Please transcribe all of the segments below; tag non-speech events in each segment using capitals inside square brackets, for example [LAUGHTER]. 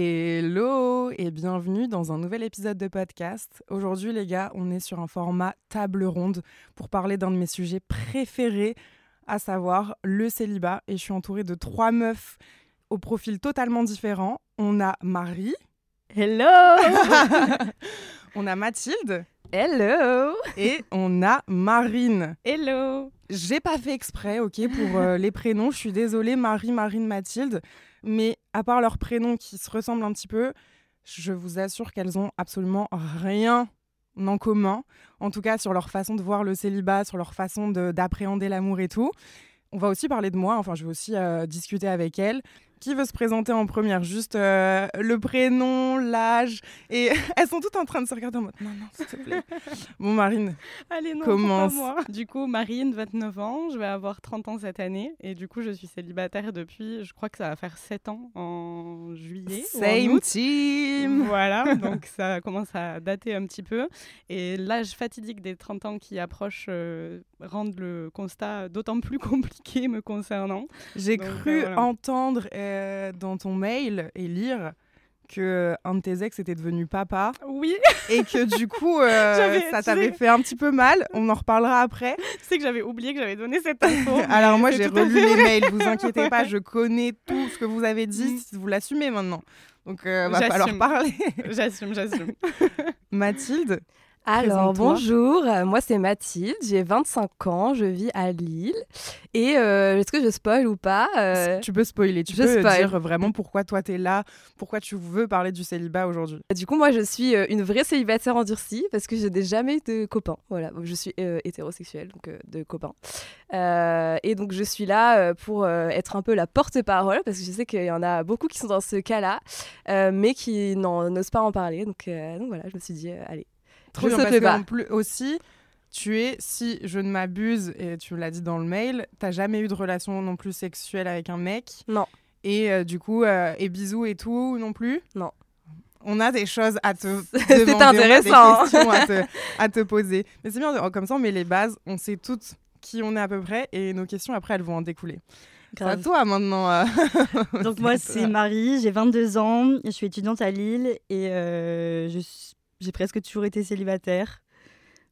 Hello et bienvenue dans un nouvel épisode de podcast. Aujourd'hui les gars, on est sur un format table ronde pour parler d'un de mes sujets préférés, à savoir le célibat. Et je suis entourée de trois meufs au profil totalement différent. On a Marie, Hello [LAUGHS] on a Mathilde Hello et on a Marine. Hello J'ai pas fait exprès, ok, pour euh, les prénoms. Je suis désolée, Marie, Marine, Mathilde. Mais à part leurs prénoms qui se ressemblent un petit peu, je vous assure qu'elles ont absolument rien en commun. En tout cas, sur leur façon de voir le célibat, sur leur façon de- d'appréhender l'amour et tout. On va aussi parler de moi, enfin, je vais aussi euh, discuter avec elles. Qui veut se présenter en première? Juste euh, le prénom, l'âge. Et [LAUGHS] elles sont toutes en train de se regarder en mode Non, non, s'il te plaît. [LAUGHS] bon, Marine, Allez, non, Commence. pas moi. Du coup, Marine, 29 ans, je vais avoir 30 ans cette année. Et du coup, je suis célibataire depuis, je crois que ça va faire 7 ans en juillet. ou en same août. team Voilà, [LAUGHS] donc ça commence à dater un petit peu. Et l'âge fatidique des 30 ans qui approche euh, rendent le constat d'autant plus compliqué me concernant. J'ai cru euh, voilà. entendre euh, dans ton mail et lire que un de tes ex était devenu papa Oui, et que du coup euh, [LAUGHS] ça t'avait fait un petit peu mal. On en reparlera après. sais que j'avais oublié que j'avais donné cette info. [LAUGHS] Alors moi c'est j'ai relu les mails, vous [LAUGHS] inquiétez pas, je connais tout ce que vous avez dit, Mm. vous l'assumez maintenant. Donc euh, va falloir parler. J'assume, j'assume. Mathilde, Alors bonjour, euh, moi c'est Mathilde, j'ai 25 ans, je vis à Lille. Et euh, est-ce que je spoil ou pas Euh, tu peux spoiler, tu je peux spoil. dire vraiment pourquoi toi t'es là, pourquoi tu veux parler du célibat aujourd'hui. Du coup, moi je suis une vraie célibataire endurcie parce que je n'ai jamais eu de copains. Voilà, je suis euh, hétérosexuelle, donc de copains. Euh, et donc je suis là pour être un peu la porte-parole parce que je sais qu'il y en a beaucoup qui sont dans ce cas-là, mais qui n'osent pas en parler. Donc, donc voilà, je me suis dit, allez. Trop Je bien, parce qu'en plus aussi, tu es, si je ne m'abuse, et tu l'as dit dans le mail, t'as jamais eu de relation non plus sexuelle avec un mec. Non. Et euh, du coup, euh, et bisous et tout non plus. Non. On a des choses à te [LAUGHS] C'est demander, on a intéressant. Des questions à te, [LAUGHS] à te poser. Mais c'est bien, comme ça on met les bases, on sait toutes qui on est à peu près, et nos questions après elles vont en découler. À toi maintenant. euh. Donc [LAUGHS] moi c'est Marie, j'ai 22 ans, je suis étudiante à Lille et je suis- j'ai presque toujours été célibataire.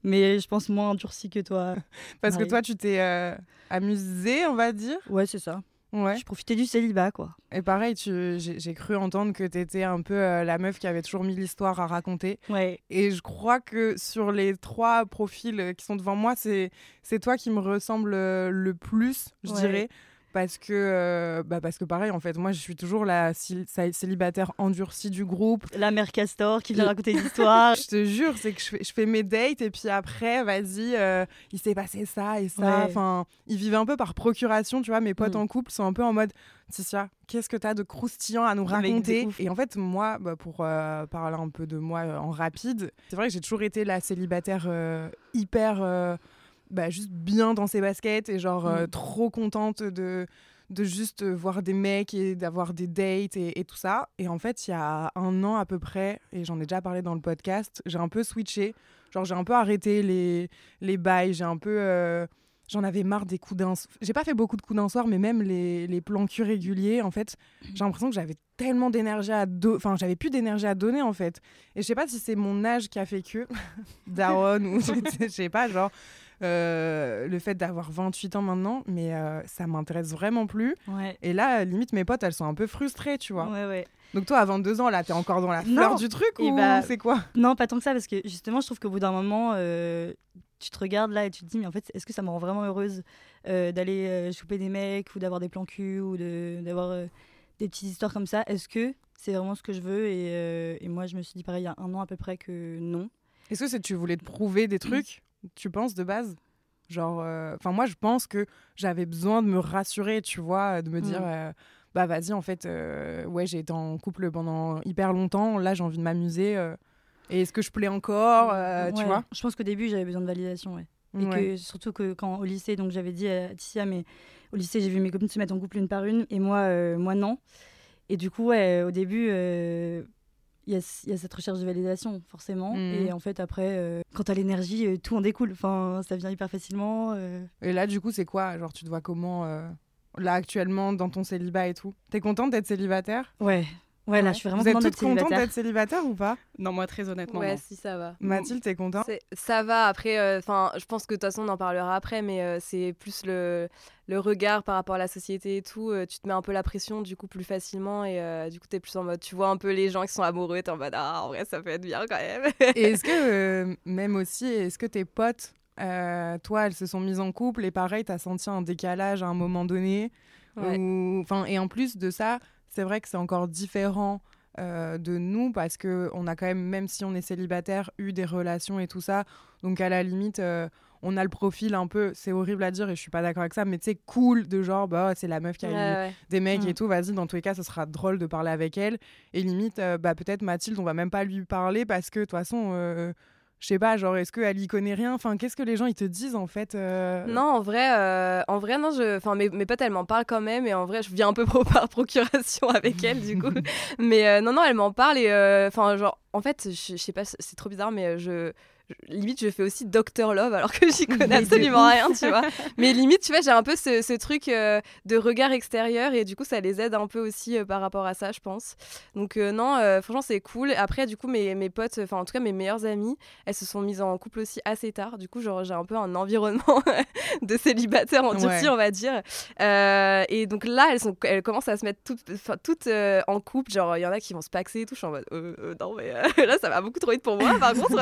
Mais je pense moins endurcie que toi. [LAUGHS] Parce que toi, tu t'es euh, amusée, on va dire. Ouais, c'est ça. Ouais. Je profitais du célibat, quoi. Et pareil, tu, j'ai, cru entendre que tu étais un peu euh, la meuf qui avait toujours mis l'histoire à raconter. Ouais. Et je crois que sur les trois profils euh, qui sont devant moi, c'est, c'est toi qui me ressemble euh, le plus, je Ouais. dirais. Parce que, euh, bah parce que pareil, en fait, moi, je suis toujours la célibataire endurcie du groupe. La mère Castor qui vient raconter des histoires. [LAUGHS] Je te jure, c'est que je fais, je fais mes dates et puis après, vas-y, euh, il s'est passé ça et ça. Ouais. Enfin, ils vivent un peu par procuration, tu vois. Mes potes Mm. en couple sont un peu en mode, Ticia, qu'est-ce que tu as de croustillant à nous raconter. Et en fait, moi, bah, pour euh, parler un peu de moi euh, en rapide, c'est vrai que j'ai toujours été la célibataire euh, hyper, bah, juste bien dans ses baskets et genre euh, Mm. trop contente de de juste euh, voir des mecs et d'avoir des dates et, et tout ça. Et en fait, il y a un an à peu près, et j'en ai déjà parlé dans le podcast, j'ai un peu switché. Genre, j'ai un peu arrêté les, les bails, j'ai un peu... euh, J'en avais marre des coups d'un... J'ai pas fait beaucoup de coups d'un soir, mais même les, les plans cul réguliers, en fait, j'ai l'impression que j'avais tellement d'énergie à donner... Enfin, j'avais plus d'énergie à donner, en fait. Et je sais pas si c'est mon âge qui a fait que... [LAUGHS] Daron, ou [LAUGHS] je sais pas, genre... euh, le fait d'avoir 28 ans maintenant, mais euh, ça m'intéresse vraiment plus. Ouais. Et là, limite, mes potes, elles sont un peu frustrées, tu vois. Ouais, ouais. Donc toi, à 22 ans, là, t'es encore dans la fleur Non. du truc Et ou bah, c'est quoi? Non, pas tant que ça, parce que justement, je trouve qu'au bout d'un moment, euh, tu te regardes là et tu te dis, mais en fait, est-ce que ça me rend vraiment heureuse d'aller choper des mecs ou d'avoir des plans cul ou de- d'avoir des petites histoires comme ça? Est-ce que c'est vraiment ce que je veux? Et, et moi, je me suis dit pareil il y a un an à peu près que non. Est-ce que c'est tu voulais te prouver des trucs, tu penses, de base? Genre, euh, enfin, moi, je pense que j'avais besoin de me rassurer, tu vois, de me dire, Mm. euh, bah, vas-y, en fait, euh, ouais, j'ai été en couple pendant hyper longtemps. Là, j'ai envie de m'amuser. et est-ce que je plais encore, tu vois? Je pense qu'au début, j'avais besoin de validation, ouais. Et Ouais. que surtout que quand au lycée, donc j'avais dit à Ticia, mais au lycée, j'ai vu mes copines se mettre en couple une par une, et moi, moi non. Et du coup, ouais, au début, il y, a, il y a cette recherche de validation, forcément. Mhm. Et en fait, après, euh, quand t'as l'énergie, euh, tout en découle. Enfin, ça vient hyper facilement. euh. Et là, du coup, c'est quoi Genre, tu te vois comment, euh, là, actuellement, dans ton célibat et tout? T'es contente d'être célibataire? Ouais. Ouais, là, Ouais. je suis vraiment Vous êtes contente toutes célibataire. d'être célibataire ou pas? Non, moi, très honnêtement. Ouais, non. si ça va. Mathilde, t'es contente? Ça va, après, euh, enfin, je pense que de toute façon, on en parlera après, mais euh, c'est plus le, le regard par rapport à la société et tout. euh, tu te mets un peu la pression, du coup, plus facilement, et euh, du coup, t'es plus en mode, tu vois un peu les gens qui sont amoureux, t'es en mode, ah, en vrai, ça peut être bien quand même. Et est-ce que, [LAUGHS] euh, même aussi, est-ce que tes potes, euh, toi, elles se sont mises en couple et pareil, t'as senti un décalage à un moment donné Ouais. ou- enfin, Et en plus de ça, c'est vrai que c'est encore différent euh, de nous parce que on a quand même, même si on est célibataire, eu des relations et tout ça. Donc à la limite, euh, on a le profil un peu, c'est horrible à dire et je suis pas d'accord avec ça, mais tu sais, cool de genre, bah, c'est la meuf qui a Ouais, eu ouais. des mecs Mm. et tout, vas-y, dans tous les cas, ce sera drôle de parler avec elle. Et limite, euh, bah, peut-être Mathilde, on va même pas lui parler parce que de toute façon, je sais pas, genre, est-ce qu'elle y connaît rien? Enfin, qu'est-ce que les gens, ils te disent en fait euh, Non, en vrai, euh, en vrai, non, je, enfin, mes, mes potes, elles m'en parlent quand même, et en vrai, je viens un peu pro- [LAUGHS] par procuration avec elles, du coup. [LAUGHS] mais euh, non, non, elles m'en parlent, et enfin, genre, en fait, je sais pas, c'est trop bizarre, mais je- limite, je fais aussi Doctor Love, alors que j'y [LAUGHS] connais Mais absolument rien, tu vois. [LAUGHS] Mais limite, tu vois, j'ai un peu ce, ce truc euh, de regard extérieur, et du coup, ça les aide un peu aussi euh, par rapport à ça, je pense. Donc, euh, non, franchement, c'est cool. Après, du coup, mes, mes potes, enfin, en tout cas, mes meilleures amies, elles se sont mises en couple aussi assez tard. Du coup, genre, j'ai un peu un environnement [LAUGHS] de célibataires endurcis, Ouais. on va dire. Et donc là, elles, sont, elles commencent à se mettre toutes, toutes en couple. Genre, il y en a qui vont se paxer et tout. Je suis en mode, non, mais là, ça va beaucoup trop vite pour moi. Par contre,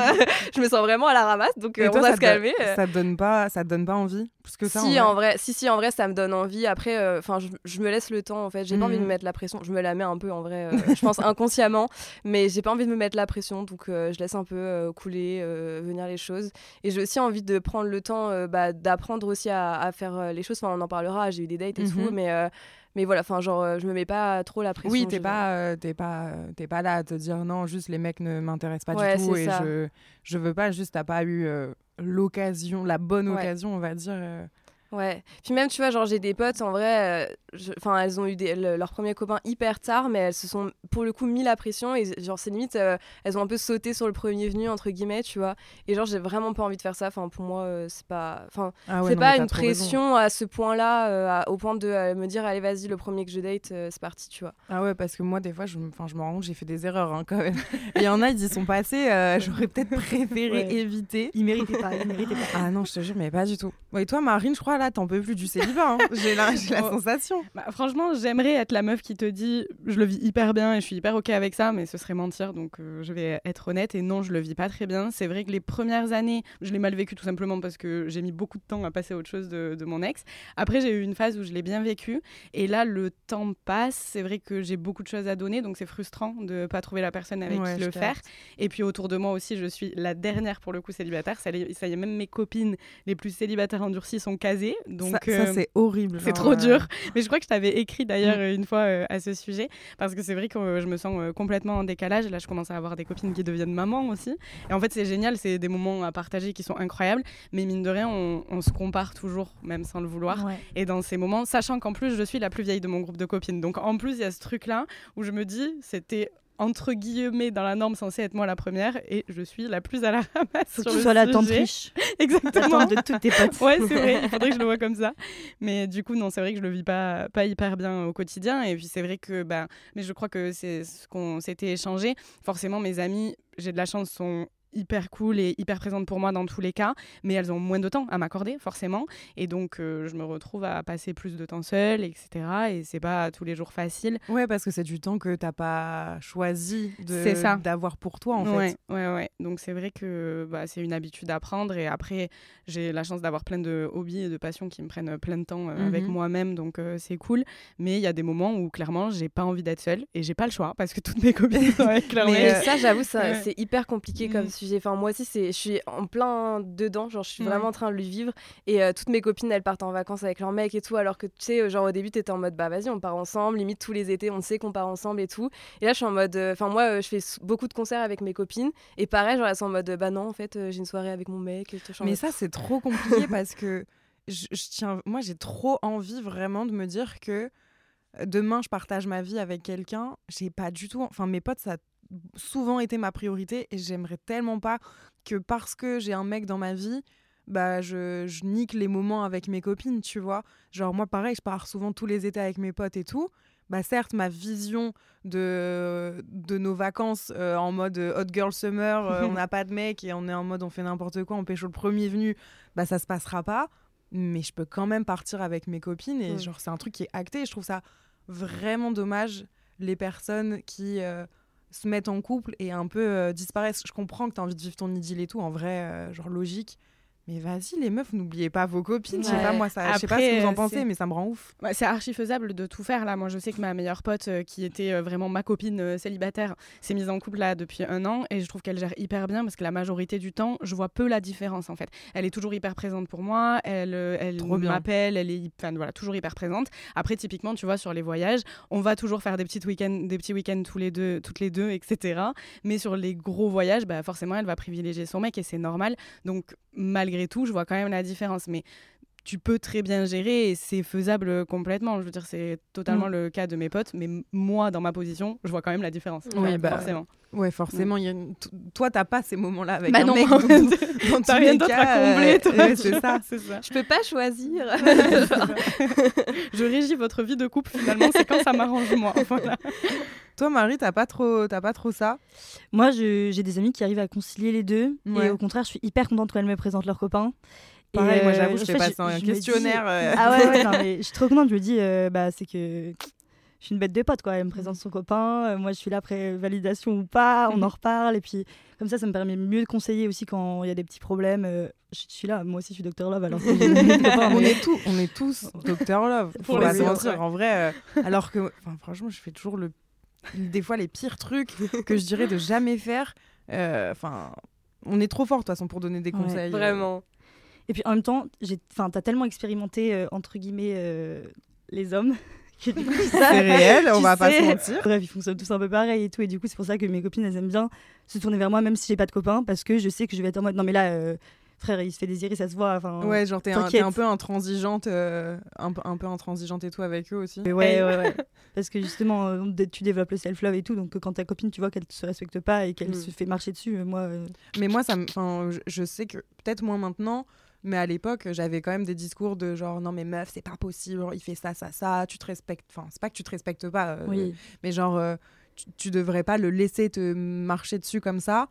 je me sens vraiment à la ramasse. Donc, euh, toi, on va ça se calmer. euh. Ça te donne pas, ça te donne pas envie? Plus que ça, si, en en vrai. si, si, en vrai, ça me donne envie. Après, euh, enfin, je, je me laisse le temps, en fait. J'ai pas envie de me Mhm. mettre la pression. Je me la mets un peu, en vrai, euh, je pense [LAUGHS] inconsciemment, mais j'ai pas envie de me mettre la pression. Donc, euh, je laisse un peu couler, venir les choses. Et j'ai aussi envie de prendre le temps bah, d'apprendre aussi à, à faire les choses. Enfin, on en parlera. J'ai eu des dates et tout, Mhm. mais. Mais voilà, enfin, genre, euh, je me mets pas trop la pression. Oui, t'es pas, euh, t'es pas, euh, t'es pas là à te dire non, juste les mecs ne m'intéressent pas Ouais, du tout et ça. je, je veux pas, juste t'as pas eu euh, l'occasion, la bonne Ouais. occasion, on va dire. Ouais. Puis même, tu vois, genre, j'ai des potes, en vrai, euh, enfin, elles ont eu des, le- leurs premiers copains hyper tard, mais elles se sont, pour le coup, mis la pression. Et genre, c'est limite, euh, elles ont un peu sauté sur le premier venu, entre guillemets, tu vois. Et genre, j'ai vraiment pas envie de faire ça. Enfin, pour moi, euh, c'est pas. Enfin, Ah ouais, c'est pas une raison. pression à ce point-là, euh, au point de euh, me dire, allez, vas-y, le premier que je date, euh, c'est parti, tu vois. Ah ouais, parce que moi, des fois, je, me- enfin, je me rends compte, j'ai fait des erreurs hein, quand même. Et il y en a, ils y sont passés, euh, [LAUGHS] j'aurais peut-être préféré Ouais. éviter. Il méritait pas, il méritait pas. Ah non, je te jure, mais pas du tout. Bon, et toi, Marine, je crois, là, t'en peux plus du célibat. hein. J'ai la, [LAUGHS] Oh. sensation. Bah, franchement, j'aimerais être la meuf qui te dit je le vis hyper bien et je suis hyper ok avec ça, mais ce serait mentir, donc euh, je vais être honnête. Et non, je le vis pas très bien. C'est vrai que les premières années, je l'ai mal vécu tout simplement parce que j'ai mis beaucoup de temps à passer à autre chose de, de mon ex. Après, j'ai eu une phase où je l'ai bien vécu. Et là, le temps passe. C'est vrai que j'ai beaucoup de choses à donner, donc c'est frustrant de pas trouver la personne avec Ouais, qui le faire. Et puis autour de moi aussi, je suis la dernière pour le coup célibataire. Ça y est, même mes copines les plus célibataires endurcies sont casées. Donc ça, ça, euh, c'est horrible. c'est trop euh, dur. [LAUGHS] Mais je crois que je t'avais écrit d'ailleurs Mm. une fois euh, à ce sujet. Parce que c'est vrai que euh, je me sens complètement en décalage. Là, je commence à avoir des copines qui deviennent mamans aussi. Et en fait, c'est génial. C'est des moments à partager qui sont incroyables. Mais mine de rien, on, on se compare toujours, même sans le vouloir. Ouais. Et dans ces moments, sachant qu'en plus, je suis la plus vieille de mon groupe de copines. Donc en plus, il y a ce truc-là où je me dis, c'était entre guillemets dans la norme censé être moi la première et je suis la plus à la [LAUGHS] ramasse Faut que tu sois la riche. [LAUGHS] Exactement. De toutes tes potes. Ouais, c'est vrai, [LAUGHS] il faudrait que je le vois comme ça. Mais du coup, non, c'est vrai que je le vis pas, pas hyper bien au quotidien. Et puis, c'est vrai que, bah, mais je crois que c'est ce qu'on s'était échangé. Forcément, mes amis, j'ai de la chance, sont hyper cool et hyper présentes pour moi dans tous les cas, mais elles ont moins de temps à m'accorder, forcément. Et donc, euh, je me retrouve à passer plus de temps seule, etc. Et c'est pas tous les jours facile. Ouais, parce que c'est du temps que t'as pas choisi d'avoir pour toi, en ouais, fait. Ouais, ouais. Donc c'est vrai que bah, c'est une habitude à prendre. Et après, j'ai la chance d'avoir plein de hobbies et de passions qui me prennent plein de temps euh, avec Mhm. moi-même. Donc euh, c'est cool. Mais il y a des moments où clairement, j'ai pas envie d'être seule et j'ai pas le choix parce que toutes mes [LAUGHS] copines sont avec leur Mais, ça, j'avoue, ça- ouais. c'est hyper compliqué comme Mm. Sujet. Enfin, moi aussi, c'est, je suis en plein dedans. Genre, je suis vraiment en train de le vivre. Et euh, toutes mes copines, elles partent en vacances avec leur mec et tout. Alors que tu sais, genre au début, t'étais en mode bah vas-y, on part ensemble. Limite tous les étés, on sait qu'on part ensemble et tout. Et là, je suis en mode. euh, Enfin, moi, euh, je fais beaucoup de concerts avec mes copines. Et pareil, genre, elles sont en mode bah non, en fait, euh, j'ai une soirée avec mon mec. Mais mode, ça, c'est trop compliqué [LAUGHS] parce que je, je tiens, moi, j'ai trop envie vraiment de me dire que euh, demain, je partage ma vie avec quelqu'un. J'ai pas du tout. Enfin, mes potes, ça souvent été ma priorité et j'aimerais tellement pas que parce que j'ai un mec dans ma vie, bah, je, je nique les moments avec mes copines, tu vois. Genre, moi, pareil, je pars souvent tous les étés avec mes potes et tout. Bah, certes, ma vision de, de nos vacances euh, en mode euh, hot girl summer, euh, [LAUGHS] on n'a pas de mec et on est en mode on fait n'importe quoi, on pêche le premier venu, bah, ça se passera pas. Mais je peux quand même partir avec mes copines et genre, c'est un truc qui est acté. Et je trouve ça vraiment dommage, les personnes qui euh, se mettent en couple et un peu euh, disparaissent. Je comprends que tu as envie de vivre ton idylle et tout, en vrai, euh, genre logique. Mais vas-y, les meufs, n'oubliez pas vos copines. Je sais pas, moi, ça, je sais pas ce que vous en euh, pensez, mais ça me rend ouf. C'est archi faisable de tout faire là. Moi, je sais que ma meilleure pote, euh, qui était euh, vraiment ma copine euh, célibataire, s'est mise en couple là depuis un an et je trouve qu'elle gère hyper bien parce que la majorité du temps, je vois peu la différence en fait. Elle est toujours hyper présente pour moi, elle, elle m'appelle, elle est enfin, voilà, toujours hyper présente. Après, typiquement, tu vois, sur les voyages, on va toujours faire des, petites week-ends, des petits week-ends tous les deux, toutes les deux, etc. Mais sur les gros voyages, bah, forcément, elle va privilégier son mec et c'est normal. Donc, malgré tout, je vois quand même la différence. Mais tu peux très bien gérer et c'est faisable euh, complètement. Je veux dire, c'est totalement Mm. le cas de mes potes, mais moi, dans ma position, je vois quand même la différence. Oui, Ouais, bah, forcément. Ouais, forcément. il Y a une- Toi, t'as pas ces moments-là avec Bah un non, mec. [LAUGHS] t'as rien d'autre à combler, euh, toi. ouais, c'est ça. [LAUGHS] c'est ça. Je peux pas choisir. [LAUGHS] Je régis votre vie de couple finalement, c'est quand ça m'arrange moi. Voilà. Toi, Marie, t'as pas trop, t'as pas trop ça? Moi, j'ai des amis qui arrivent à concilier les deux. Ouais. Et au contraire, je suis hyper contente quand elles me présentent leurs copains. Pareil, moi, euh, j'avoue, je fais passer un dis- questionnaire. euh, Ah ouais, ouais, non, mais [LAUGHS] je suis trop contente. Je me dis, euh, bah, c'est que je suis une bête de pote, quoi. Elle me présente son copain. euh, moi, je suis là après validation ou pas. On en reparle. Et puis, comme ça, ça me permet mieux de conseiller aussi quand il y a des petits problèmes. euh, je suis là. Moi aussi, je suis Docteur Love. Alors [LAUGHS] on est tous, on est tous [LAUGHS] Docteur Love. Pour autres, mentir. En vrai, euh, alors que, franchement, je fais toujours le, des fois les pires trucs que je dirais de jamais faire. Euh, Enfin, on est trop fort de toute façon pour donner des Ouais, conseils. Vraiment. Et puis en même temps, j'ai, enfin, t'as tellement expérimenté euh, entre guillemets euh, les hommes [LAUGHS] que du coup, tu sais- C'est réel, on va pas se mentir. Bref, ils fonctionnent tous un peu pareil et tout. Et du coup, c'est pour ça que mes copines, elles aiment bien se tourner vers moi, même si j'ai pas de copain, parce que je sais que je vais être en mode non, mais là, euh, frère, il se fait désirer, ça se voit. Enfin, Ouais, genre t'es un, t'es un peu intransigeante, euh, un, peu- un peu intransigeante et tout avec eux aussi. Ouais, ouais, ouais, ouais. Parce que justement, euh, tu développes le self-love et tout. Donc, quand ta copine, tu vois qu'elle se respecte pas et qu'elle Mm. se fait marcher dessus, moi. euh, Mais moi, ça me- je sais que peut-être moins maintenant, mais à l'époque, j'avais quand même des discours de genre non mais meuf, c'est pas possible, il fait ça, ça, ça, tu te respectes. Enfin, c'est pas que tu te respectes pas, euh, oui. mais genre euh, tu, tu devrais pas le laisser te marcher dessus comme ça.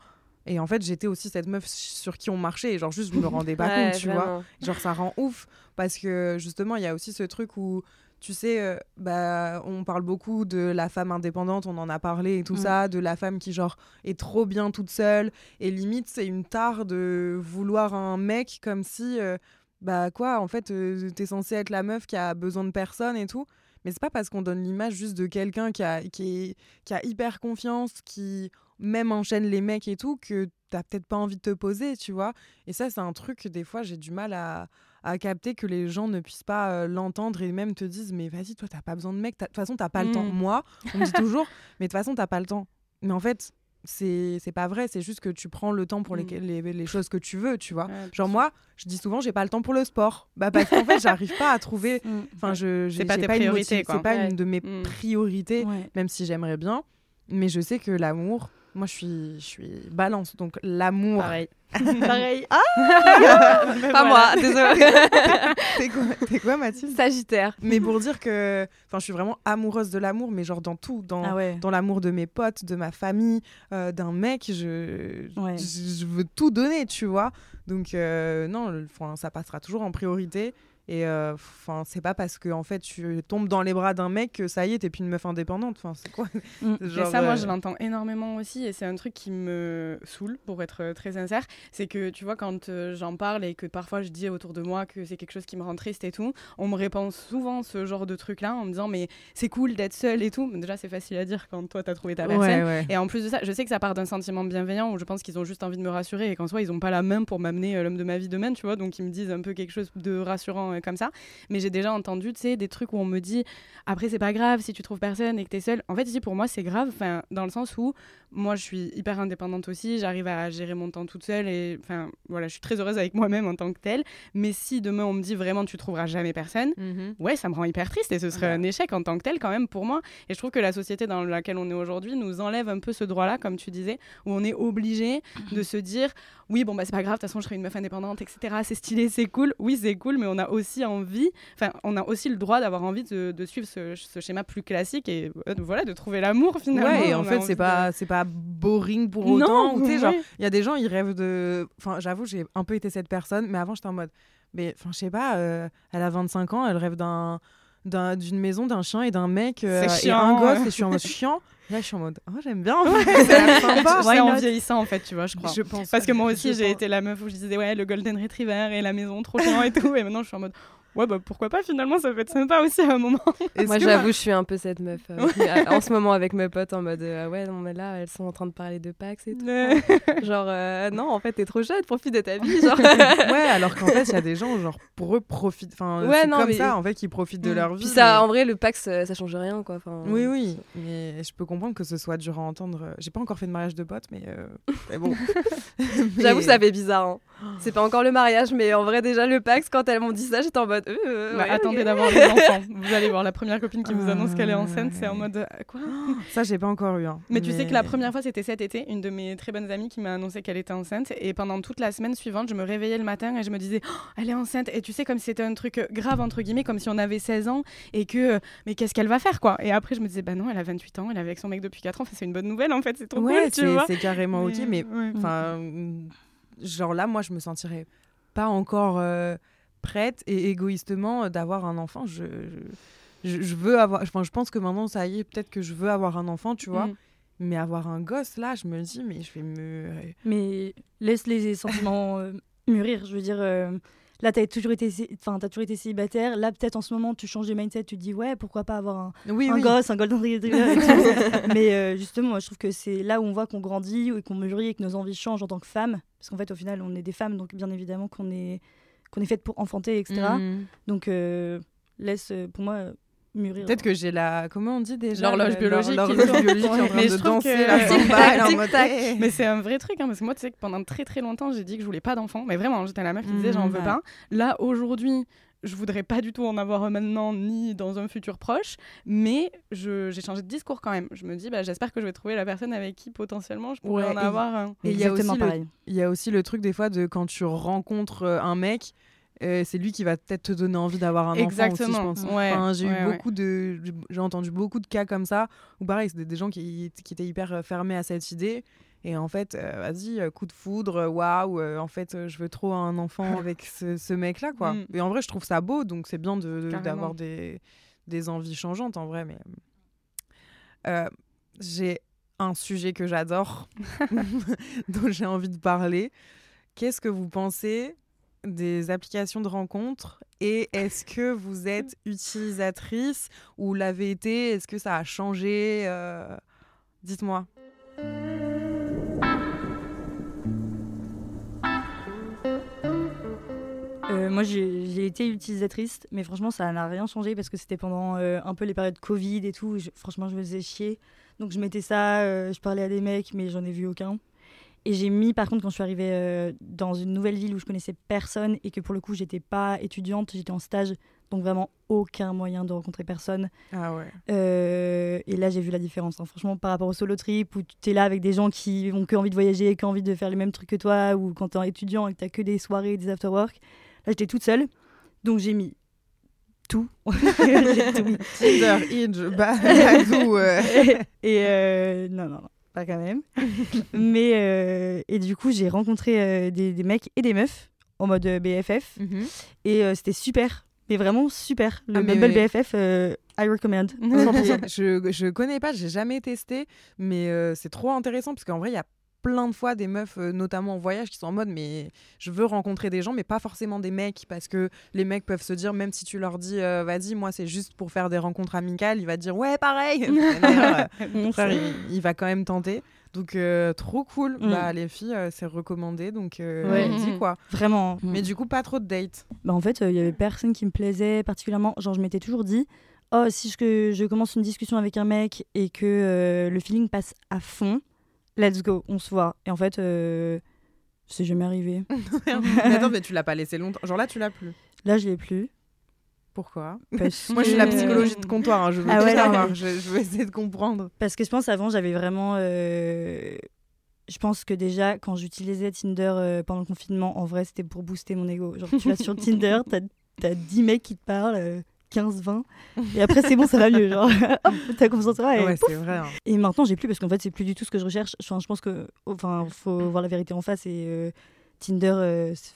Et en fait, j'étais aussi cette meuf sur qui on marchait et genre juste je me [LAUGHS] rendais pas Ouais, compte, tu vois. Genre ça rend ouf parce que justement, il y a aussi ce truc où tu sais, euh, bah, on parle beaucoup de la femme indépendante, on en a parlé et tout Mm. ça, de la femme qui genre est trop bien toute seule et limite c'est une tare de vouloir un mec comme si euh, bah quoi en fait euh, t'es censé être la meuf qui a besoin de personne et tout. Mais c'est pas parce qu'on donne l'image juste de quelqu'un qui a, qui, est- qui a hyper confiance, qui même enchaîne les mecs et tout, que t'as peut-être pas envie de te poser, tu vois. Et ça, c'est un truc que des fois, j'ai du mal à, à capter que les gens ne puissent pas euh, l'entendre et même te disent Mais vas-y, toi, t'as pas besoin de mec. De toute façon, t'as pas le temps. Mm. Moi, on me dit [LAUGHS] toujours Mais de toute façon, t'as pas le temps. Mais en fait, c'est c'est pas vrai. C'est juste que tu prends le temps pour les, Mm. les, les choses que tu veux, tu vois. Ouais, Genre, moi, je dis souvent J'ai pas le temps pour le sport. Bah, parce qu'en fait, j'arrive pas à [LAUGHS] trouver. Enfin, je j'ai- pas tes une priorités, quoi. C'est pas Ouais. une de mes Mm. priorités, Ouais. même si j'aimerais bien. Mais je sais que l'amour, moi, je suis, je suis balance. Donc, l'amour. Pareil. [LAUGHS] Pareil. [LAUGHS] Pas moi, désolé. [LAUGHS] T'es quoi, t'es quoi, Mathilde? Sagittaire. Mais pour dire que. Enfin, je suis vraiment amoureuse de l'amour, mais genre dans tout. Dans, Ah ouais. dans l'amour de mes potes, de ma famille, euh, d'un mec. Je, Ouais. je, je veux tout donner, tu vois. Donc, euh, non, le- ça passera toujours en priorité. Et enfin, c'est pas parce que en fait tu tombes dans les bras d'un mec que ça y est, t'es plus une meuf indépendante. Enfin, c'est quoi [LAUGHS] mm. [LAUGHS] Et ça, moi, je l'entends énormément aussi, et c'est un truc qui me saoule, pour être très sincère. C'est que tu vois, quand j'en parle et que parfois je dis autour de moi que c'est quelque chose qui me rend triste et tout, on me répond souvent ce genre de truc-là en me disant mais c'est cool d'être seule et tout. Déjà, c'est facile à dire quand toi t'as trouvé ta personne. Et en plus de ça, je sais que ça part d'un sentiment bienveillant où je pense qu'ils ont juste envie de me rassurer et qu'en soi ils ont pas la main pour m'amener l'homme de ma vie demain, tu vois. Donc ils me disent un peu quelque chose de rassurant euh, comme ça. Mais j'ai déjà entendu, tu sais, des trucs où on me dit après, c'est pas grave si tu trouves personne et que tu es seule. En fait, ici, pour moi, c'est grave, dans le sens où moi, je suis hyper indépendante aussi, j'arrive à gérer mon temps toute seule et enfin, voilà, je suis très heureuse avec moi-même en tant que telle. Mais si demain on me dit vraiment tu trouveras jamais personne, mhm. ouais, ça me rend hyper triste et ce serait un échec en tant que tel quand même pour moi. Et je trouve que la société dans laquelle on est aujourd'hui nous enlève un peu ce droit-là, comme tu disais, où on est obligé de se dire oui, bon, bah c'est pas grave, de toute façon, je serai une meuf indépendante, etc. C'est stylé, c'est cool. Oui, c'est cool, mais on a aussi envie, enfin, on a aussi le droit d'avoir envie de, de suivre ce, ce, schéma plus classique et euh, voilà, de trouver l'amour finalement. Ouais, et en fait, c'est pas, c'est pas boring pour autant. Non, genre, il y a des gens, ils rêvent de. Enfin, j'avoue, j'ai un peu été cette personne, mais avant, j'étais en mode. Mais enfin, je sais pas, euh, elle a 25 ans, elle rêve d'un d'une maison, d'un chien et d'un mec euh, et un gosse, et je suis en mode chiant. Là, je suis en mode, oh, j'aime bien. [LAUGHS] c'est sympa. C'est en vieillissant, en fait, tu vois, je crois. Je pense Parce que moi aussi, j'ai été la meuf où je disais, ouais, le Golden Retriever et la maison, trop chiant et tout. Et maintenant, je suis en mode, ouais, bah pourquoi pas, finalement, ça peut être sympa aussi à un moment. [LAUGHS] Moi, j'avoue, je suis un peu cette meuf. Euh, [LAUGHS] en ce moment, avec mes potes, en mode, euh, ouais, non, mais là, elles sont en train de parler de Pax et tout. [LAUGHS] genre, euh, non, en fait, t'es trop jeune, profite de ta vie. Genre. ouais, alors qu'en fait, il y a des gens, genre, pour eux, profitent. Enfin, ouais, comme ça, en fait, qui profitent de mm. leur vie. Puis ça, en vrai, le Pax, ça change rien, quoi. Oui, oui. Mais je peux comprendre que ce soit dur à entendre. J'ai pas encore fait de mariage de potes, mais, mais bon. J'avoue, ça fait bizarre. Hein. C'est pas encore le mariage, mais en vrai, déjà, le Pax, quand elles m'ont dit ça, j'étais en mode. Euh, bah, attendez d'avoir des enfants. Vous allez voir, la première copine qui vous annonce qu'elle est enceinte, c'est en mode. Euh, quoi Ça, j'ai pas encore eu. Hein. Mais, tu sais que la première fois, c'était cet été, une de mes très bonnes amies qui m'a annoncé qu'elle était enceinte. Et pendant toute la semaine suivante, je me réveillais le matin et je me disais, oh, elle est enceinte. Et tu sais, comme si c'était un truc grave, entre guillemets, comme si on avait 16 ans et que. Mais qu'est-ce qu'elle va faire, quoi? Et après, je me disais, bah non, elle a 28 ans, elle est avec son mec depuis 4 ans. c'est une bonne nouvelle, en fait, c'est trop cool, tu vois. C'est carrément ok, mais enfin. Genre là, moi, je me sentirais pas encore euh, prête et égoïstement euh, d'avoir un enfant. Je, je, je veux avoir. Enfin, je pense que maintenant, ça y est, peut-être que je veux avoir un enfant, tu vois. Mm. Mais avoir un gosse, là, je me dis, mais je vais me. Mais laisse les sentiments euh, mûrir. Je veux dire, là, tu as toujours été, as toujours été célibataire. Là, peut-être en ce moment, tu changes de mindset. Tu te dis, ouais, pourquoi pas avoir un, oui, un gosse, un golden retriever. [LAUGHS] mais justement, moi, je trouve que c'est là où on voit qu'on grandit et qu'on mûrit et que nos envies changent en tant que femme. Parce qu'en fait, au final, on est des femmes, donc bien évidemment qu'on est, qu'on est faites pour enfanter, etc. Mm. Donc, euh, laisse, euh, pour moi, mûrir. Peut-être que j'ai la. Comment on dit déjà L'horloge biologique. [LAUGHS] L'horloge biologique en train de danser la [LAUGHS] samba. Mais c'est un vrai truc, hein, parce que moi, tu sais que pendant très très longtemps, j'ai dit que je voulais pas d'enfant. Mais vraiment, j'étais la meuf qui disait, j'en veux mm. pas. Là, aujourd'hui, je voudrais pas du tout en avoir maintenant ni dans un futur proche, mais j'ai changé de discours quand même. Je me dis, bah, j'espère que je vais trouver la personne avec qui potentiellement je pourrais en avoir un. Et il y, a aussi le, il y a aussi le truc des fois de quand tu rencontres euh, un mec, euh, c'est lui qui va peut-être te donner envie d'avoir un enfant aussi, je pense. j'ai eu beaucoup de, j'ai entendu beaucoup de cas comme ça où pareil, c'était des gens qui, qui étaient hyper fermés à cette idée et en fait, euh, vas-y, euh, coup de foudre, waouh, euh, en fait, je veux trop un enfant [LAUGHS] avec ce, mec-là, quoi. Mm. Et en vrai, je trouve ça beau, donc c'est bien d'avoir de, des, des, envies changeantes, en vrai. Mais j'ai un sujet que j'adore, [LAUGHS] [LAUGHS] dont j'ai envie de parler. Qu'est-ce que vous pensez des applications de rencontres et est-ce que vous êtes utilisatrice ou l'avez été? Est-ce que ça a changé Dites-moi. Euh, moi, j'ai été utilisatrice, mais franchement, ça n'a rien changé parce que c'était pendant euh, un peu les périodes Covid et tout. franchement, je me faisais chier. Donc, je mettais ça, euh, je parlais à des mecs, mais j'en ai vu aucun. Et j'ai mis, par contre, quand je suis arrivée dans une nouvelle ville où je connaissais personne et que pour le coup, j'étais pas étudiante, j'étais en stage, donc vraiment aucun moyen de rencontrer personne. Ah ouais. et là, j'ai vu la différence. Hein. Franchement, par rapport au solo trip où tu es là avec des gens qui ont que envie de voyager, qui ont envie de faire les mêmes trucs que toi, ou quand tu es étudiant et que tu que des soirées, des after-work Là, j'étais toute seule. Donc, j'ai mis tout. [LAUGHS] Tinder, [LAUGHS] Badou. Euh. Et euh, non, non, non, pas quand même. [LAUGHS] Mais, euh, et du coup, j'ai rencontré des, des, mecs et des meufs en mode BFF. Mhm. Et c'était super. Mais vraiment super. Le Ah, mais- Bumble BFF, I recommend. 100%. je, je connais pas, j'ai jamais testé, mais c'est trop intéressant parce qu'en vrai, il y a plein de fois des meufs, euh, notamment en voyage, qui sont en mode mais je veux rencontrer des gens, mais pas forcément des mecs, parce que les mecs peuvent se dire, même si tu leur dis, euh, vas-y, moi c'est juste pour faire des rencontres amicales, il va te dire, ouais, pareil. [LAUGHS] D'ailleurs, euh, frère, il, il va quand même tenter. Donc, euh, trop cool. Mm. Bah, les filles, euh, c'est recommandé, donc euh, Ouais. allez-y, quoi. Vraiment. Mais du coup, pas trop de dates. Bah, en fait, il y avait personne qui me plaisait particulièrement. Genre, je m'étais toujours dit, oh, si je, que je commence une discussion avec un mec et que euh, le feeling passe à fond, let's go, on se voit. Et en fait, euh, c'est jamais arrivé. [LAUGHS] [LAUGHS] mais attends, mais tu l'as pas laissé longtemps. Genre là, tu l'as plus. Là, je l'ai plus. Pourquoi? Parce [LAUGHS] Moi, je suis la que- psychologie de comptoir. hein, Je veux Ah ouais, Je, je veux essayer de comprendre. Parce que je pense avant, j'avais vraiment. euh, Je pense que déjà, quand j'utilisais Tinder euh, pendant le confinement, en vrai, c'était pour booster mon ego. Genre, tu vas sur Tinder, t'as as 10 mecs qui te parlent, euh, 15, 20. Et après, c'est bon, ça va mieux. Genre, [LAUGHS] hop, t'as confiance en ouais, c'est vrai. hein. et maintenant, j'ai plus parce qu'en fait, c'est plus du tout ce que je recherche. Enfin, je pense que. Enfin, faut voir la vérité en face. Et euh, Tinder. euh, c'est-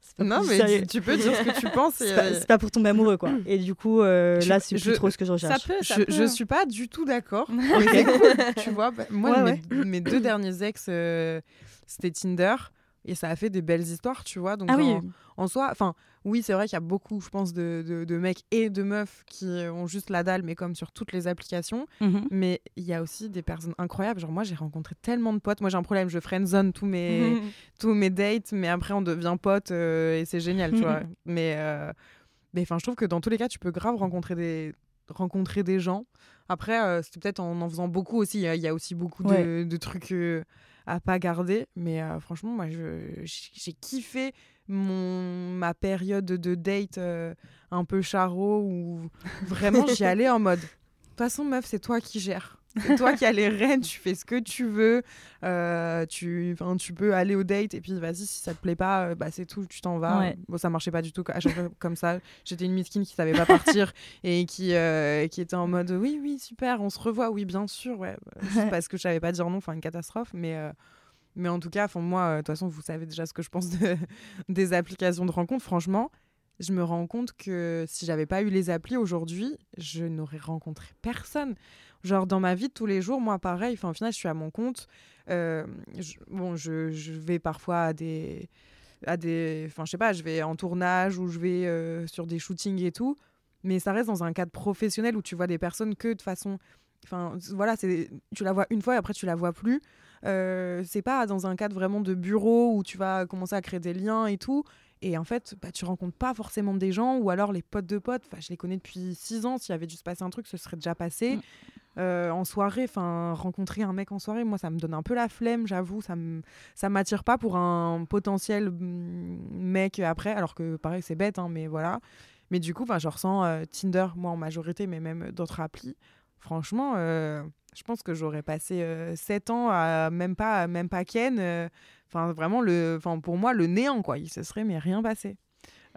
c'est pas Non, mais tu, tu peux dire ce que tu penses. et, C'est pas, euh, c'est pas pour tomber amoureux, quoi. [COUGHS] Et du coup, euh, là, c'est plus je- trop ce que je Ça recherche. peut, ça je, peut. je suis pas du tout d'accord. [LAUGHS] cool, tu vois. bah, moi, Ouais, mes, mes deux derniers ex, euh, c'était Tinder. Et ça a fait des belles histoires, tu vois. Donc Ah oui. en, en soi, enfin, oui, c'est vrai qu'il y a beaucoup, je pense, de, de, de mecs et de meufs qui ont juste la dalle, mais comme sur toutes les applications. Mhm. Mais il y a aussi des personnes incroyables. Genre, moi, j'ai rencontré tellement de potes. Moi, j'ai un problème, je friendzone tous mes, [LAUGHS] tous mes dates, mais après, on devient potes euh, et c'est génial, tu vois. [LAUGHS] Mais euh, mais enfin, je trouve que dans tous les cas, tu peux grave rencontrer des, rencontrer des gens. Après, euh, c'est peut-être en en faisant beaucoup aussi. Il y a- il y, a aussi beaucoup de, Ouais. de trucs euh, à pas garder. Mais euh, franchement, moi, je- j'ai kiffé mon, ma période de date euh, un peu charo où vraiment j'y allais en mode. De toute façon, meuf, c'est toi qui gères. C'est toi qui as les rênes, tu fais ce que tu veux. euh, tu, tu peux aller au date et puis vas-y, si ça te plaît pas, euh, bah, c'est tout, tu t'en vas. Ouais. Bon, ça marchait pas du tout à chaque fois comme ça. J'étais une miskine qui savait pas partir [LAUGHS] et qui, euh, qui était en mode oui, oui, super, on se revoit, oui, bien sûr. Ouais, parce que je savais pas dire non, enfin, une catastrophe. Mais, mais en tout cas, moi, euh, de toute façon, vous savez déjà ce que je pense de- [LAUGHS] des applications de rencontres. Franchement, je me rends compte que si j'avais pas eu les applis aujourd'hui, je n'aurais rencontré personne. Genre dans ma vie de tous les jours, moi pareil, enfin au final je suis à mon compte. Euh, bon, je, vais parfois à des, à des, enfin je sais pas, je vais en tournage ou je vais euh, sur des shootings et tout, mais ça reste dans un cadre professionnel où tu vois des personnes que de façon, enfin voilà, tu la vois une fois et après tu la vois plus. Euh, c'est pas dans un cadre vraiment de bureau où tu vas commencer à créer des liens et tout. Et en fait, bah, tu rencontres pas forcément des gens, ou alors les potes de potes. Enfin, je les connais depuis six ans. S'il y avait dû se passer un truc, ce serait déjà passé. Euh, en soirée, enfin, rencontrer un mec en soirée, moi, ça me donne un peu la flemme, j'avoue. Ça me, ça m'attire pas pour un potentiel mm, mec après. Alors que, pareil, c'est bête, hein, mais voilà. Mais du coup, je ressens euh, Tinder, moi, en majorité, mais même d'autres applis. Franchement, euh, je pense que j'aurais passé euh, sept ans à même pas, même pas Ken. euh, Enfin, vraiment, le, pour moi, le néant, quoi. Il se serait mais rien passé.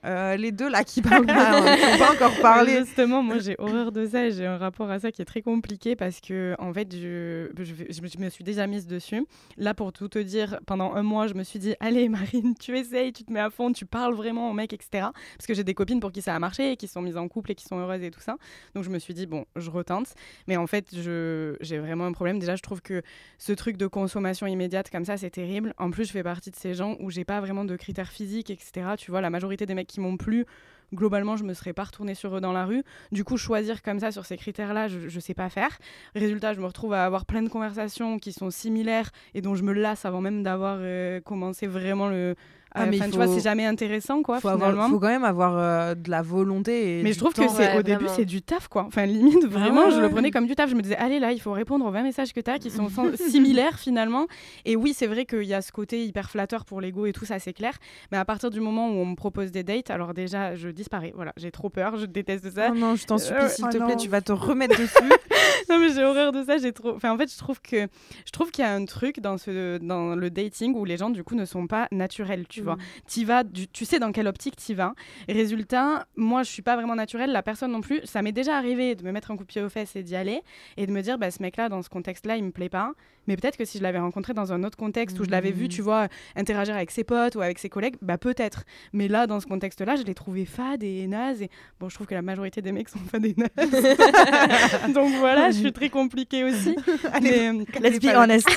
Euh, les deux là qui parlent pas, hein, qui ont pas encore [LAUGHS] parlé. Justement, moi j'ai horreur de ça et j'ai un rapport à ça qui est très compliqué parce que en fait, je, je, me- suis déjà mise dessus. Là, pour tout te dire, pendant un mois, je me suis dit Allez, Marine, tu essayes, tu te mets à fond, tu parles vraiment au mec, etc. Parce que j'ai des copines pour qui ça a marché et qui sont mises en couple et qui sont heureuses et tout ça. Donc je me suis dit Bon, je retente. Mais en fait, j'ai vraiment un problème. Déjà, je trouve que ce truc de consommation immédiate comme ça, c'est terrible. En plus, je fais partie de ces gens où j'ai pas vraiment de critères physiques, etc. Tu vois, la majorité des mecs qui m'ont plu, globalement, je me serais pas retournée sur eux dans la rue. Du coup, choisir comme ça sur ces critères-là, je, je sais pas faire. Résultat, je me retrouve à avoir plein de conversations qui sont similaires et dont je me lasse avant même d'avoir euh, commencé vraiment le. Ah, mais Enfin, tu vois, c'est jamais intéressant, quoi, faut, finalement. avoir, faut quand même avoir euh, de la volonté. Et Mais du je trouve que temps. c'est ouais, au début vraiment. c'est du taf quoi. Enfin limite vraiment ouais, je le prenais comme du taf. Je me disais allez là il faut répondre aux 20 messages que tu as qui sont [LAUGHS] similaires finalement. Et oui c'est vrai qu'il y a ce côté hyper flatteur pour l'ego et tout ça c'est clair. Mais à partir du moment où on me propose des dates alors déjà je disparais. Voilà j'ai trop peur je déteste ça. Oh non, je t'en supplie, Euh, s'il oh te non. plaît, tu vas te remettre dessus. [LAUGHS] non mais j'ai horreur de ça. J'ai trop. Enfin en fait je trouve que je trouve qu'il y a un truc dans ce dans le dating où les gens du coup ne sont pas naturels. Tu vois. Mm. T'y vas, du- tu sais dans quelle optique t'y vas. Résultat, moi, je suis pas vraiment naturelle, la personne non plus. Ça m'est déjà arrivé de me mettre un coup de pied aux fesses et d'y aller et de me dire, bah, ce mec-là, dans ce contexte-là, il me plaît pas. Mais peut-être que si je l'avais rencontré dans un autre contexte où je l'avais vu, Mm. tu vois, interagir avec ses potes ou avec ses collègues, bah peut-être. Mais là, dans ce contexte-là, je l'ai trouvé fade et naze. Et bon, je trouve que la majorité des mecs sont fades et nazes. [LAUGHS] Donc voilà, je suis très compliquée aussi. [LAUGHS] mais, Let's be [LAUGHS] honest.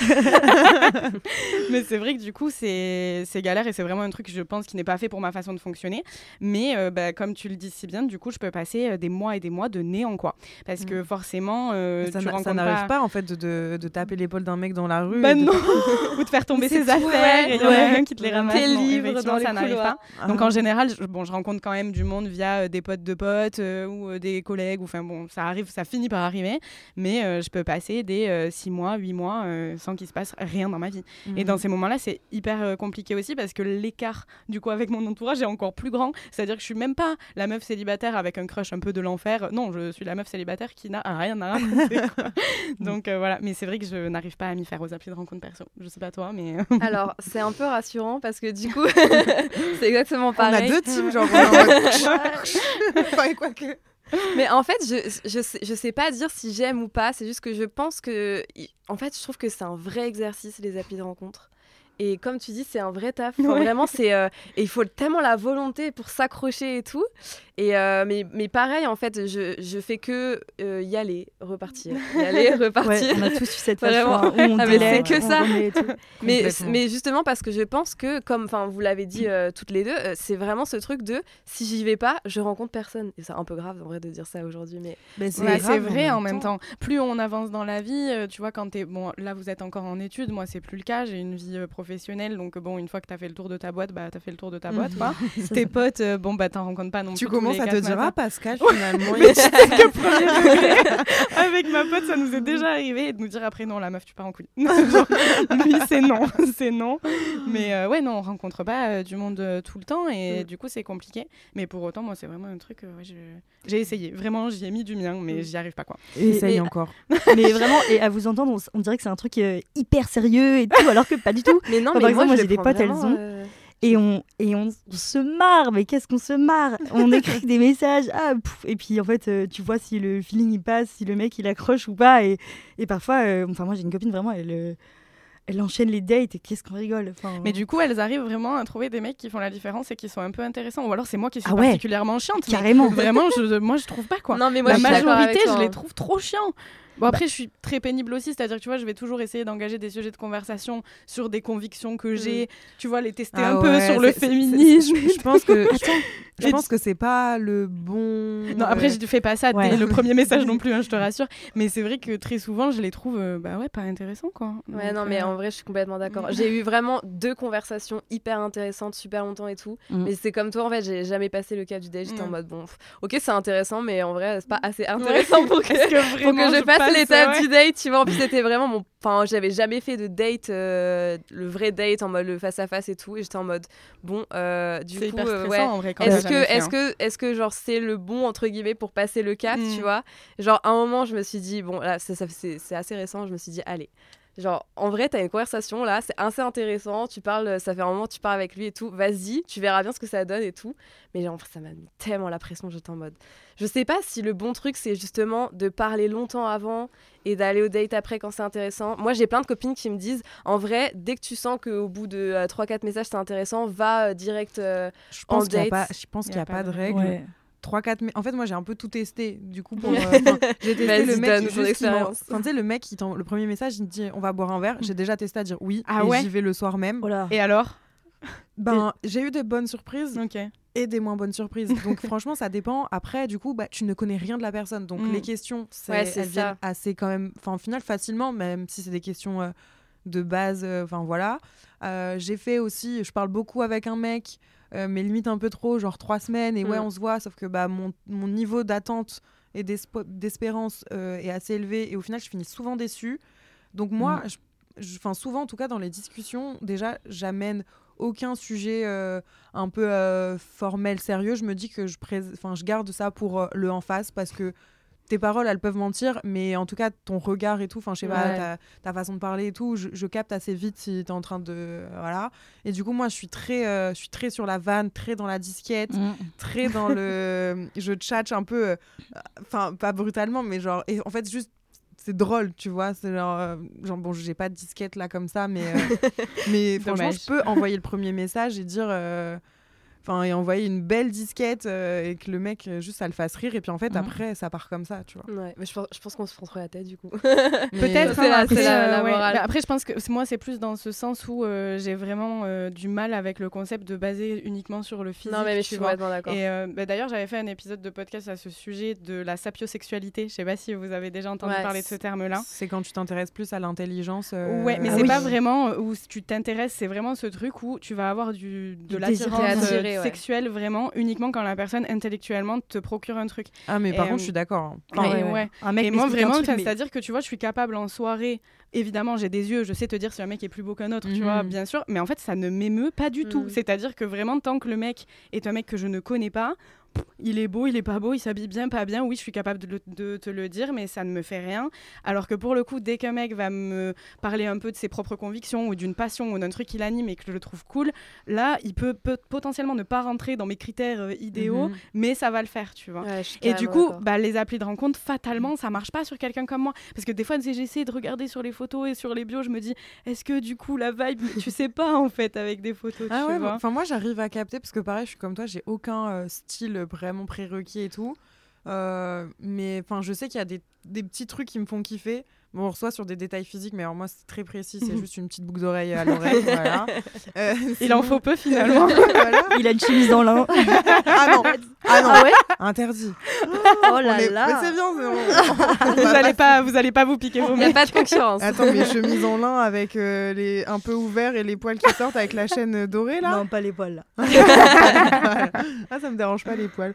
mais c'est vrai que du coup, c'est galère et c'est vraiment un truc, je pense, qui n'est pas fait pour ma façon de fonctionner. Mais euh, bah, comme tu le dis si bien, du coup, je peux passer euh, des mois et des mois de néant, quoi. Parce que forcément, euh, ça tu n'arrive pas... pas en fait de, de, de taper l'épaule d'un mec dans la rue. Bah non [LAUGHS] [LAUGHS] Ou de faire tomber ses affaires ouais, et il y en a ouais. un qui te les ramasse. Tes livres dans les ça n'arrive pas. Ah. Donc en général, je, bon, je rencontre quand même du monde via euh, des potes de potes euh, ou euh, des collègues. ou Enfin bon, ça arrive, ça finit par arriver. Mais euh, je peux passer des 6 mois, 8 mois euh, sans qu'il se passe rien dans ma vie. Et Mhm. dans ces moments-là, c'est hyper euh, compliqué aussi parce que l'écart du coup avec mon entourage est encore plus grand. C'est-à-dire que je suis même pas la meuf célibataire avec un crush un peu de l'enfer. Non, je suis la meuf célibataire qui n'a rien à raconter. quoi. [LAUGHS] Donc euh, voilà, mais c'est vrai que je n'arrive pas à m'y faire aux applis de rencontre perso. Je sais pas toi, mais [LAUGHS] Alors, c'est un peu rassurant parce que du coup, [LAUGHS] c'est exactement On a pareil. deux teams, genre. on est en mode- Enfin, quoi que- Mais en fait, je, je, sais, je sais pas dire si j'aime ou pas. C'est juste que je pense que. En fait, je trouve que c'est un vrai exercice, les applis de rencontre. Et comme tu dis, c'est un vrai taf. Enfin, [LAUGHS] Ouais. Vraiment, c'est. euh, et il faut tellement la volonté pour s'accrocher et tout. Et euh, mais, mais pareil, en fait, je, je fais que euh, y aller, repartir. Y aller, [LAUGHS] repartir. Ouais, on a tous eu cette [LAUGHS] phase crois, où on Ah, c'est que on ça. Mais, mais justement parce que je pense que, comme enfin vous l'avez dit toutes les deux, c'est vraiment ce truc de si j'y vais pas, je rencontre personne. Et c'est un peu grave en vrai de dire ça aujourd'hui, mais Mais c'est Ouais, vrai en même temps. Plus on avance dans la vie, tu vois, quand t'es. Bon, là, vous êtes encore en études. Moi, c'est plus le cas. J'ai une vie euh, professionnelle. Donc, bon, une fois que t'as fait le tour de ta boîte, bah, t'as fait le tour de ta boîte, quoi. [LAUGHS] Tes potes, euh, bon, bah, t'en rencontres pas non plus. Tu commences à te dire, ah Pascal, finalement, Mais il- tu [LAUGHS] que premier degré, [LAUGHS] avec ma pote, ça nous est déjà arrivé et de nous dire après non, la meuf, tu pars en couille. Lui, c'est non, c'est non. Mais euh, ouais, non, on rencontre pas euh, du monde euh, tout le temps et Mm. du coup, c'est compliqué. Mais pour autant, moi, c'est vraiment un truc. euh, ouais, je- j'ai essayé, vraiment, j'y ai mis du mien, mais Mm. j'y arrive pas quoi. essaye Et- encore. Mais vraiment, et à vous entendre, on, dirait que c'est un truc euh, hyper sérieux et tout, alors que pas du tout. mais non, Enfin, mais par exemple, moi, je j'ai des potes, elles ont- euh, Et on, et on, on se marre, mais qu'est-ce qu'on se marre? On [LAUGHS] écrit des messages, ah, pouf, et puis en fait, euh, tu vois si le feeling il passe, si le mec il accroche ou pas. Et, et parfois, euh, enfin, moi j'ai une copine vraiment, elle, euh, elle enchaîne les dates et qu'est-ce qu'on rigole. Enfin, Mais du coup, elles arrivent vraiment à trouver des mecs qui font la différence et qui sont un peu intéressants. Ou alors, c'est moi qui suis Ah ouais. particulièrement chiante. mais Carrément. Vraiment, je, moi, je trouve pas quoi. Non, mais moi la je majorité, je les hein. trouve trop chiants. Bon, après, je suis très pénible aussi, c'est-à-dire que tu vois, je vais toujours essayer d'engager des sujets de conversation sur des convictions que j'ai, tu vois, les tester Ah un peu sur le féminisme. Je pense que je [LAUGHS] Et pense que c'est pas le bon. Non, après, je ne fais pas ça Ouais. dès le premier message non [LAUGHS] plus, hein, je te rassure. Mais c'est vrai que très souvent, je les trouve, euh, bah ouais, pas intéressants, quoi. Ouais, Donc, non, mais euh, en vrai, je suis complètement d'accord. Mm. [LAUGHS] J'ai eu vraiment deux conversations hyper intéressantes, super longtemps et tout. Mm. Mais c'est comme toi, en fait, j'ai jamais passé le cap du date. J'étais en Mm. mode, bon, ok, c'est intéressant, mais en vrai, c'est pas assez intéressant pour que, pour que je passe passe, l'étape ouais. du date, tu vois. En plus, c'était vraiment mon. Enfin, j'avais jamais fait de date, euh, le vrai date, en mode le face-à-face et tout. Et j'étais en mode, bon, euh, du coup, hyper euh, ouais. en vrai quand Est-ce que, est-ce hein. que, est-ce que genre c'est le bon entre guillemets pour passer le cap, Mm. tu vois? Genre à un moment, je me suis dit bon là, ça, ça- c'est assez récent, je me suis dit allez. Genre en vrai, t'as une conversation là, c'est assez intéressant. Tu parles, ça fait un moment, tu parles avec lui et tout. Vas-y, tu verras bien ce que ça donne et tout. Mais genre ça m'a mis tellement la pression, j'étais en mode. Je sais pas si le bon truc c'est justement de parler longtemps avant et d'aller au date après quand c'est intéressant. Moi j'ai plein de copines qui me disent en vrai, dès que tu sens qu'au bout de 3-4 messages c'est intéressant, va euh, direct. euh, Je pense en qu'il n'y a, date. pas- je pense qu'il y a a pas de. Ouais. 3 4 En fait, moi j'ai un peu tout testé. Du coup pour [LAUGHS] euh, j'ai testé le mec expérience. Enfin, tu sais le mec qui le premier message il me dit on va boire un verre, j'ai déjà testé à dire oui Ah et ouais j'y vais le soir même. Voilà. Et alors? Ben j'ai eu des bonnes surprises Ok. et des moins bonnes surprises. [LAUGHS] Donc franchement, ça dépend. Après, du coup, bah, tu ne connais rien de la personne. Donc Mm. les questions, c'est, Ouais, elles viennent assez quand même, enfin au final facilement, même si c'est des questions euh, de base. euh, Enfin voilà. Euh, j'ai fait aussi, je parle beaucoup avec un mec, mais limite un peu trop, genre trois semaines et ouais, Mm. on se voit. Sauf que bah mon, mon niveau d'attente et d'espérance euh, est assez élevé et au final, je finis souvent déçue. Donc moi, je- je- enfin souvent en tout cas dans les discussions, déjà j'amène aucun sujet euh, un peu euh, formel, sérieux. Je me dis que je, je garde ça pour euh, le en face parce que tes paroles, elles peuvent mentir, mais en tout cas, ton regard et tout, enfin, je sais pas, ta, ta façon de parler et tout, je, je capte assez vite si t'es en train de. Voilà. Et du coup, moi, je suis très, euh, je suis très sur la vanne, très dans la disquette, Mm. très dans le. [LAUGHS] je tchatche un peu. euh, Enfin, pas brutalement, mais genre. Et en fait, juste. C'est drôle, tu vois. C'est genre, euh, genre. Bon, j'ai pas de disquette là comme ça, mais. euh, [LAUGHS] mais franchement, je peux envoyer le premier message et dire. euh, Enfin, et envoyer une belle disquette euh, et que le mec, euh, juste, ça le fasse rire. Et puis en fait, Mhm. après, ça part comme ça, tu vois. Ouais, mais je pense, je pense qu'on se prend trop la tête du coup. [LAUGHS] Peut-être. C'est hein, la- après, la- la euh, ouais. après, je pense que moi, c'est plus dans ce sens où euh, j'ai vraiment euh, du mal avec le concept de baser uniquement sur le physique. non, mais, mais je suis complètement d'accord. Et euh, bah, d'ailleurs, j'avais fait un épisode de podcast à ce sujet de la sapiosexualité. Je sais pas si vous avez déjà entendu Ouais, parler de ce terme-là. C'est quand tu t'intéresses plus à l'intelligence. euh, Ouais, mais Ah c'est oui. pas vraiment où tu t'intéresses, c'est vraiment ce truc où tu vas avoir du, de l'attirance ouais. sexuelle vraiment uniquement quand la personne intellectuellement te procure un truc. Ah, mais par Et, contre, je suis d'accord. hein. Enfin, ouais, ouais. ouais. Un mec Et moi vraiment, mais- c'est-à-dire que tu vois, je suis capable en soirée. Évidemment, j'ai des yeux, je sais te dire si un mec est plus beau qu'un autre, tu Mhm. vois, bien sûr. Mais en fait, ça ne m'émeut pas du tout. Mhm. C'est-à-dire que vraiment, tant que le mec est un mec que je ne connais pas, il est beau, il est pas beau, il s'habille bien, pas bien. Oui, je suis capable de, le- de te le dire, mais ça ne me fait rien. Alors que pour le coup, dès qu'un mec va me parler un peu de ses propres convictions ou d'une passion ou d'un truc qui l'anime et que je le trouve cool, là, il peut, peut potentiellement ne pas rentrer dans mes critères euh, idéaux, Mhm. mais ça va le faire, tu vois. Ouais, Et du coup, bah, les applis de rencontre, fatalement, ça marche pas sur quelqu'un comme moi. Parce que des fois, j'essaie de regarder sur les photos et sur les bios, je me dis, est-ce que du coup, la vibe, tu sais pas en fait avec des photos, Ah tu ouais, vois. enfin moi j'arrive à capter parce que pareil, je suis comme toi, j'ai aucun euh, style vraiment prérequis et tout. Euh, mais enfin, je sais qu'il y a des, des petits trucs qui me font kiffer. Bon, on reçoit sur des détails physiques, mais alors moi c'est très précis, c'est [LAUGHS] juste une petite boucle d'oreille à l'oreille. [LAUGHS] voilà. Euh, Il en faut peu finalement. [LAUGHS] Voilà. Il a une chemise dans l'un. Ah non, ah non, Ah ouais interdit. Oh On là est- là. Mais c'est bien, c'est bon. vous allez pas, vous allez pas vous piquer vos Il n'y a pas de concurrence. Attends, mes chemises en lin avec euh, les un peu ouverts et les poils qui sortent avec la chaîne dorée là. Non, pas les poils là. Voilà. Ah, ça me dérange pas les poils.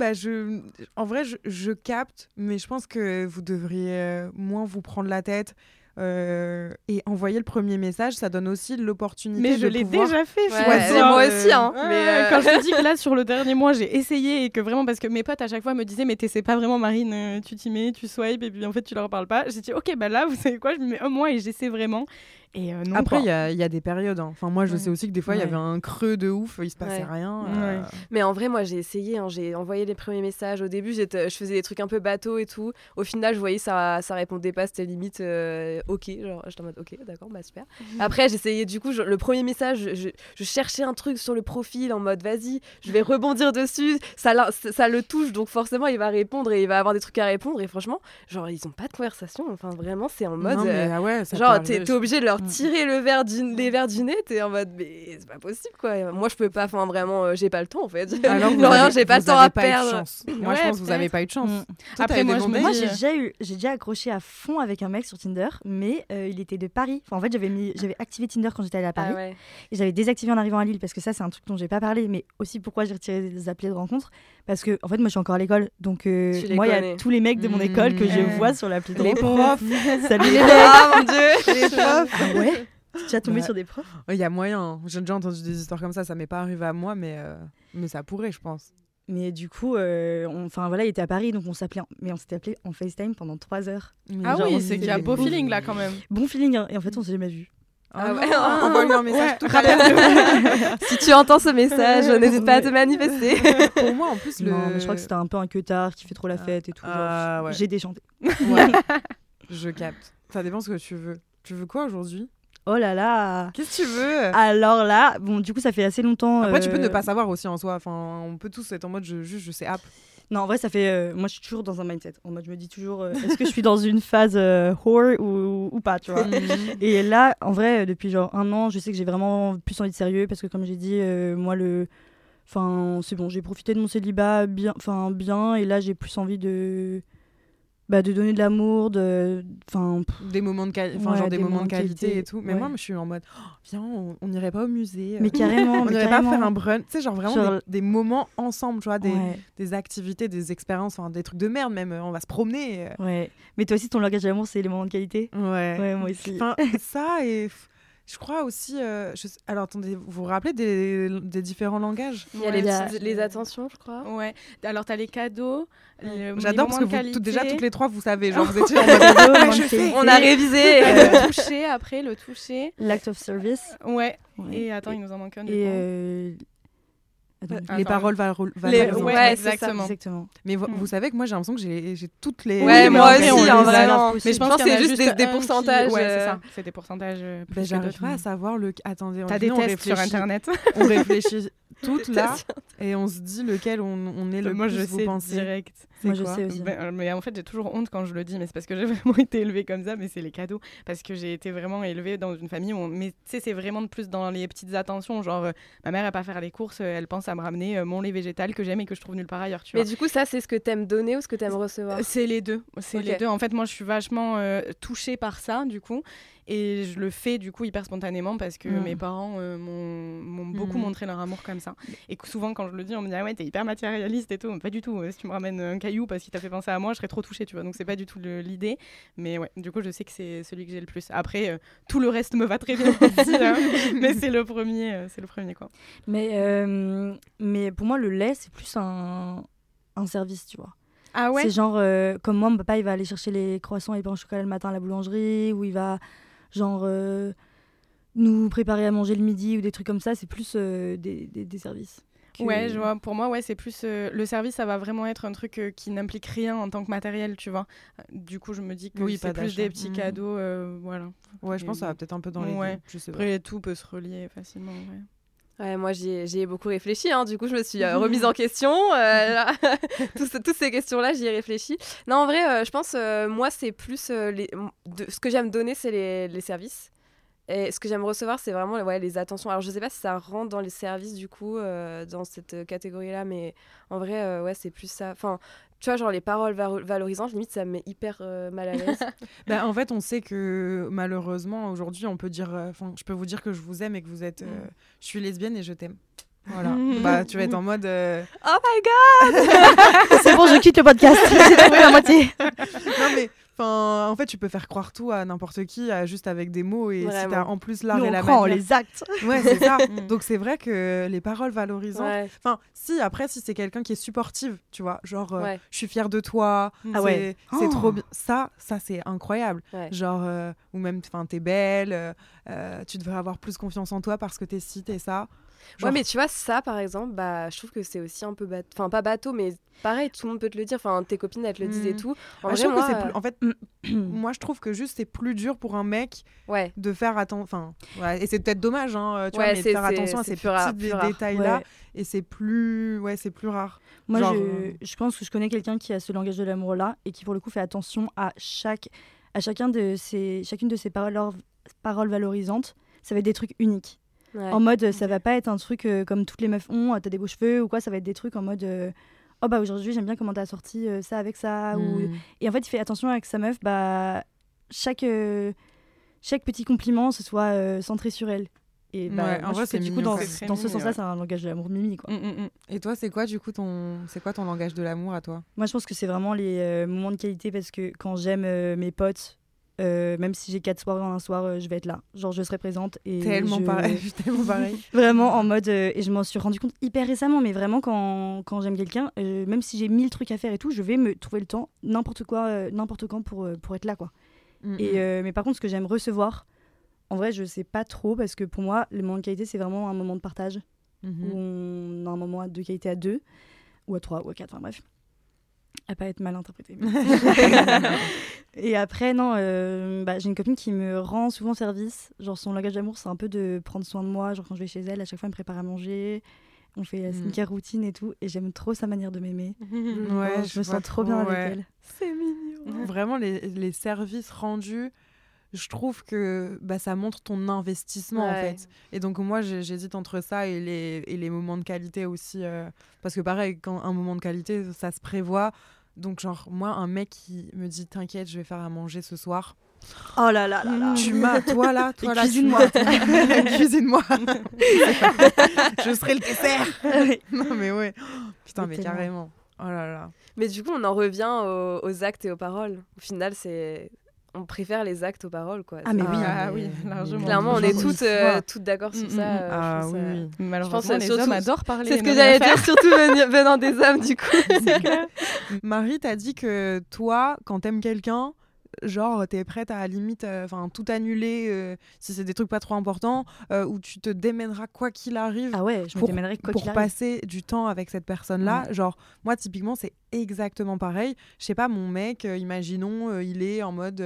Bah, je... En vrai, je, je capte, mais je pense que vous devriez euh, moins vous prendre la tête euh, et envoyer le premier message. Ça donne aussi l'opportunité Mais je l'ai pouvoir- déjà fait. Ouais, moi aussi, hein. Ouais, mais euh, Quand je [LAUGHS] te dis que là, sur le dernier mois, j'ai essayé et que vraiment, parce que mes potes à chaque fois me disaient, mais t'essaies pas vraiment, Marine, euh, tu t'y mets, tu swipes et puis en fait, tu leur parles pas. J'ai dit, ok, bah là, vous savez quoi, je me mets un mois et j'essaie vraiment. Et euh, non, Après, quoi. il y a, il y a des périodes. hein. Enfin, moi, je Ouais. sais aussi que des fois, il y avait un creux de ouf, il se passait Ouais. rien. euh, Mais en vrai, moi, j'ai essayé. hein, j'ai envoyé les premiers messages. Au début, je faisais des trucs un peu bateau et tout. Au final, je voyais ça, ça répondait pas. C'était limite euh, OK. Genre, j'étais en mode OK, d'accord, bah super. [LAUGHS] Après, j'essayais du coup, je- le premier message, je, cherchais un truc sur le profil en mode vas-y, je vais rebondir dessus. Ça, ça, ça le touche, donc forcément, il va répondre et il va avoir des trucs à répondre. Et franchement, genre, ils ont pas de conversation. Enfin, vraiment, c'est en mode. non, mais, euh, ah ouais, ça Genre, t'es obligé de leur Mm. tirer le verre du, les verres du nez, t'es en mode, mais c'est pas possible quoi. Moi, je peux pas, enfin vraiment, euh, j'ai pas le temps en fait. Alors, [LAUGHS] avez- j'ai pas le temps à pas perdre. chance. Moi, je Ouais, pense que vous avez pas eu de chance. Mm. Toi, Après, moi, je Moi, dis, j'ai déjà eu, j'ai déjà accroché à fond avec un mec sur Tinder, mais euh, il était de Paris. Enfin, en fait, j'avais mis, j'avais activé Tinder quand j'étais allée à Paris, Ah ouais. et j'avais désactivé en arrivant à Lille parce que ça, c'est un truc dont j'ai pas parlé, mais aussi pourquoi j'ai retiré les applis de rencontre, parce que en fait, moi, je suis encore à l'école, donc euh, moi, il y a tous les mecs de mon Mmh. école que je Ouais. vois sur l'appli de Les profs. [LAUGHS] Salut les Ah mecs. mon dieu [LAUGHS] Les profs. Ah ouais. Tu es déjà tombé Ouais. sur des profs? Il y a moyen. hein. J'ai déjà entendu des histoires comme ça. Ça m'est pas arrivé à moi, mais, euh, mais ça pourrait, je pense. Mais du coup, euh, enfin voilà, il était à Paris, donc on s'appelait, en- mais on s'était appelé en FaceTime pendant trois heures. Mais Ah genre, oui, c'est qu'il y a beau feeling là quand même. Bon feeling, hein, et en fait, on s'est jamais vu. Ah, Ah ouais. ouais. Envoie-lui un message Ouais, tout à l'heure. [LAUGHS] Si tu entends ce message, n'hésite pas à te manifester. Pour moi, en plus, le. Non, mais je crois que c'était un peu un queutard qui fait trop la Ah. fête et tout. Ah, ouais. J'ai déchanté. Ouais. [LAUGHS] je capte. Ça dépend ce que tu veux. Tu veux quoi aujourd'hui? Oh là là Qu'est-ce que tu veux? Alors là, bon, du coup, ça fait assez longtemps. Après, tu peux euh, ne pas savoir aussi en soi. Enfin, on peut tous être en mode je, juste, je sais app. Non, en vrai, ça fait. euh, moi, je suis toujours dans un mindset. En mode, je me dis toujours, euh, est-ce que je suis dans une phase euh, whore ou, ou pas, tu vois Et là, en vrai, depuis genre un an, je sais que j'ai vraiment plus envie de sérieux parce que, comme j'ai dit, moi, le. Enfin, c'est bon, j'ai profité de mon célibat bien, enfin, bien, et là, j'ai plus envie de. Bah, de donner de l'amour, de. Enfin, Des moments de, Ouais, genre des moments de qualité, qualité, et tout. Mais ouais. moi, je suis en mode oh, viens, on n'irait pas au musée. mais carrément, [LAUGHS] on n'irait pas faire un brunch. Tu sais, genre vraiment Genre- des, des moments ensemble, tu vois, des, Ouais, des activités, des expériences, enfin, des trucs de merde même. On va se promener. euh. ouais. Mais toi aussi, ton langage d'amour, c'est les moments de qualité? Ouais. Ouais, moi aussi. Enfin, [LAUGHS] ça et. Je crois aussi. euh, je Alors attendez, vous vous rappelez des, des différents langages? Il y a Ouais, les, il y a- petites- les attentions, je crois. Ouais. Alors, t'as les cadeaux. le- J'adore parce que vous, déjà toutes les trois, vous savez. Genre, [LAUGHS] vous étiez en Cadeaux, mode. qualité. On a révisé. [LAUGHS] le toucher après, le toucher. L'acte of service. Ouais. Ouais. Et attends, il nous en manque un. Et attends, Les paroles valo- Les- ouais, c'est exactement. Exactement. Mais vous, Mm. vous savez que moi j'ai l'impression que j'ai j'ai toutes les. Ouais, moi aussi, On en vrai. Mais je pense que c'est juste des- des qui- pourcentages, Ouais, euh. c'est ça. C'est des pourcentages. J'arriverai d'autres. à savoir le. Attendez, T'as on- des nous, on tests sur internet. On réfléchit toutes [LAUGHS] là et on se dit lequel on, on est le Moi, plus je vous sais pensez. direct. Moi, je sais aussi. Ben, euh, mais en fait, j'ai toujours honte quand je le dis, mais c'est parce que j'ai [LAUGHS] vraiment été élevée comme ça, mais c'est les cadeaux. Parce que j'ai été vraiment élevée dans une famille où. on- Mais tu sais, c'est vraiment de plus dans les petites attentions. Genre, euh, ma mère, elle pas faire les courses, euh, elle pense à me ramener euh, mon lait végétal que j'aime et que je trouve nulle part ailleurs, tu Mais vois. du coup, ça, c'est ce que t'aimes donner ou ce que t'aimes recevoir? C'est les deux. C'est les deux. En fait, moi, je suis vachement euh, touchée par ça, du coup. Et je le fais, du coup, hyper spontanément parce que Mm. mes parents euh, m'ont m'ont beaucoup Mm. montré leur amour comme ça. Et que souvent, quand je le dis, on me dit Ah ouais, t'es hyper matérialiste et tout. Pas du tout. Euh, Si tu me ramènes un caillou parce qu'il t'a fait penser à moi, je serais trop touchée, tu vois. Donc, c'est pas du tout l'idée. Mais ouais, du coup, je sais que c'est celui que j'ai le plus. Après, euh, tout le reste me va très bien [LAUGHS] aussi. hein. Mais c'est le premier, euh, c'est le premier, quoi. Mais, mais pour moi, le lait, c'est plus un, un service, tu vois. Ah C'est genre, euh, comme moi, mon papa, il va aller chercher les croissants et les pains au chocolat le matin à la boulangerie, ou il va, genre, euh, nous préparer à manger le midi, ou des trucs comme ça. C'est plus euh, des, des, des services. que- Ouais, je vois. Pour moi, ouais, c'est plus euh, le service, ça va vraiment être un truc euh, qui n'implique rien en tant que matériel, tu vois. Du coup, je me dis que Oui, c'est pas plus des petits Mhm. cadeaux, euh, voilà. Ouais, je pense que ça va peut-être un peu dans les Ouais. deux. Je sais pas. Après, tout peut se relier facilement. ouais. Ouais, moi j'y ai, beaucoup réfléchi, hein. du coup je me suis euh, [LAUGHS] remise en question. euh, là. [LAUGHS] Tous ce- toutes ces questions-là, j'y ai réfléchi. Non, en vrai, euh, je pense, euh, moi c'est plus. les, de- ce que j'aime donner, c'est les, les services. Et ce que j'aime recevoir, c'est vraiment ouais, les attentions. Alors je sais pas si ça rentre dans les services du coup, dans cette catégorie-là, mais en vrai, ouais, c'est plus ça. Enfin, tu vois, genre les paroles valo- valorisantes, limite ça me met hyper euh, mal à l'aise. [LAUGHS] Bah, en fait, on sait que malheureusement, aujourd'hui, on peut dire. euh, Enfin, je peux vous dire que je vous aime et que vous êtes. euh, je suis lesbienne et je t'aime. Voilà. [LAUGHS] bah, tu vas être en mode. euh, oh my [LAUGHS] god C'est bon, je quitte le podcast. J'ai trouvé la moitié. non, mais. Enfin, en fait, tu peux faire croire tout à n'importe qui, à- juste avec des mots. Et si Vraiment. t'as en plus l'art et la croit manière- les actes. Ouais, c'est ça. [LAUGHS] Mm. Donc, c'est vrai que les paroles valorisantes. Ouais, Enfin, si, après, si c'est quelqu'un qui est supportive, tu vois, genre, euh, Ouais. je suis fière de toi, Ah c'est ouais. c'est Oh. trop bien. Ça, ça c'est incroyable. Genre, euh, ou même, enfin, t'es belle, euh, tu devrais avoir plus confiance en toi parce que t'es ci, t'es ça. Genre, Ouais, mais tu vois, ça, par exemple, bah, je trouve que c'est aussi un peu bateau. Enfin, pas bateau, mais pareil, tout le monde peut te le dire. Enfin, tes copines, elles te le disent et Mhm. tout. En bah, vrai, moi, que c'est plus. En fait, Mm. moi, je trouve que juste c'est plus dur pour un mec [CLEARS THROAT] ouais. de faire attention. Enfin, ouais, et c'est peut-être dommage, hein, euh, tu Ouais, vois, mais de faire attention à ces petits détails-là. Ouais. Et c'est plus. Ouais, c'est plus rare. Moi, Genre, je, euh, je pense que je connais quelqu'un qui a ce langage de l'amour-là et qui, pour le coup, fait attention à, chaque, à chacun de ses, chacune de ses paroles, paroles valorisantes. Ça va être des trucs uniques. Ouais. En mode, ça va pas être un truc euh, comme toutes les meufs ont, euh, t'as des beaux cheveux ou quoi, ça va être des trucs en mode. euh, Oh bah aujourd'hui j'aime bien comment t'as sorti euh, ça avec ça. Ou... Mm. Et en fait il fait attention avec sa meuf, bah chaque, euh, chaque petit compliment ce soit euh, centré sur elle. Et bah, Ouais, en vrai, c'est que du coup dans, très dans ce sens-là ouais. c'est un langage de l'amour mimi quoi. Mm, mm, mm. Et toi, c'est quoi du coup ton, c'est quoi ton langage de l'amour à toi? Moi je pense que c'est vraiment les euh, moments de qualité parce que quand j'aime euh, mes potes, euh, même si j'ai quatre soirées en un soir, euh, je vais être là. Genre je serai présente et Tellement je- pareil, [LAUGHS] tellement pareil. [LAUGHS] Vraiment en mode. euh, et je m'en suis rendu compte hyper récemment, mais vraiment quand, quand j'aime quelqu'un, même si j'ai mille trucs à faire et tout, je vais me trouver le temps, n'importe quoi, n'importe quand pour, pour être là, quoi. Mm, Et, mm. mais par contre, ce que j'aime recevoir, en vrai, je sais pas trop parce que pour moi, le moment de qualité, c'est vraiment un moment de partage Mhm. où on a un moment de qualité à deux, ou à trois, ou à quatre, enfin bref. À pas être mal interprété. [LAUGHS] et après, non, euh, bah, j'ai une copine qui me rend souvent service. Genre, son langage d'amour, c'est un peu de prendre soin de moi. Genre, quand je vais chez elle, à chaque fois, elle me prépare à manger. On fait la Mm. skincare routine et tout. Et j'aime trop sa manière de m'aimer. Ouais, Oh, je me sens trop bien avec ouais. elle. C'est mignon. Vraiment, les, les services rendus, je trouve que bah, ça montre ton investissement en fait. Et donc, moi, j'hésite entre ça et les, et les moments de qualité aussi. euh, parce que, pareil, quand un moment de qualité, ça se prévoit. Donc, genre, moi, un mec qui me dit T'inquiète, je vais faire à manger ce soir. Oh là là là là. Tu m'as, toi là, toi Et là, tu cuisine-moi. m'as. [LAUGHS] Cuisine-moi. [LAUGHS] je serai le dessert. non, mais ouais. Putain, mais carrément. Oh là là. Mais du coup, on en revient aux, aux actes et aux paroles. Au final, c'est on préfère les actes aux paroles, quoi. Ah, mais oui, Ah oui, largement. Clairement, on est toutes, euh, toutes d'accord sur Mm, ça. mm, euh, je Ah pense, oui, euh. Malheureusement, pense, les surtout- hommes adorent parler. C'est ce que j'allais dire, surtout venant des hommes, du coup. [LAUGHS] [LAUGHS] Marie, t'as dit que toi, quand t'aimes quelqu'un, genre t'es prête à, à limite euh, enfin tout annuler euh, si c'est des trucs pas trop importants euh, ou tu te démèneras quoi qu'il arrive Ah ouais, je me pour, démènerais quoi pour qu'il arrive. passer du temps avec cette personne-là. Genre, moi, typiquement, c'est exactement pareil. Je sais pas, mon mec, euh, imaginons, euh, il est en mode.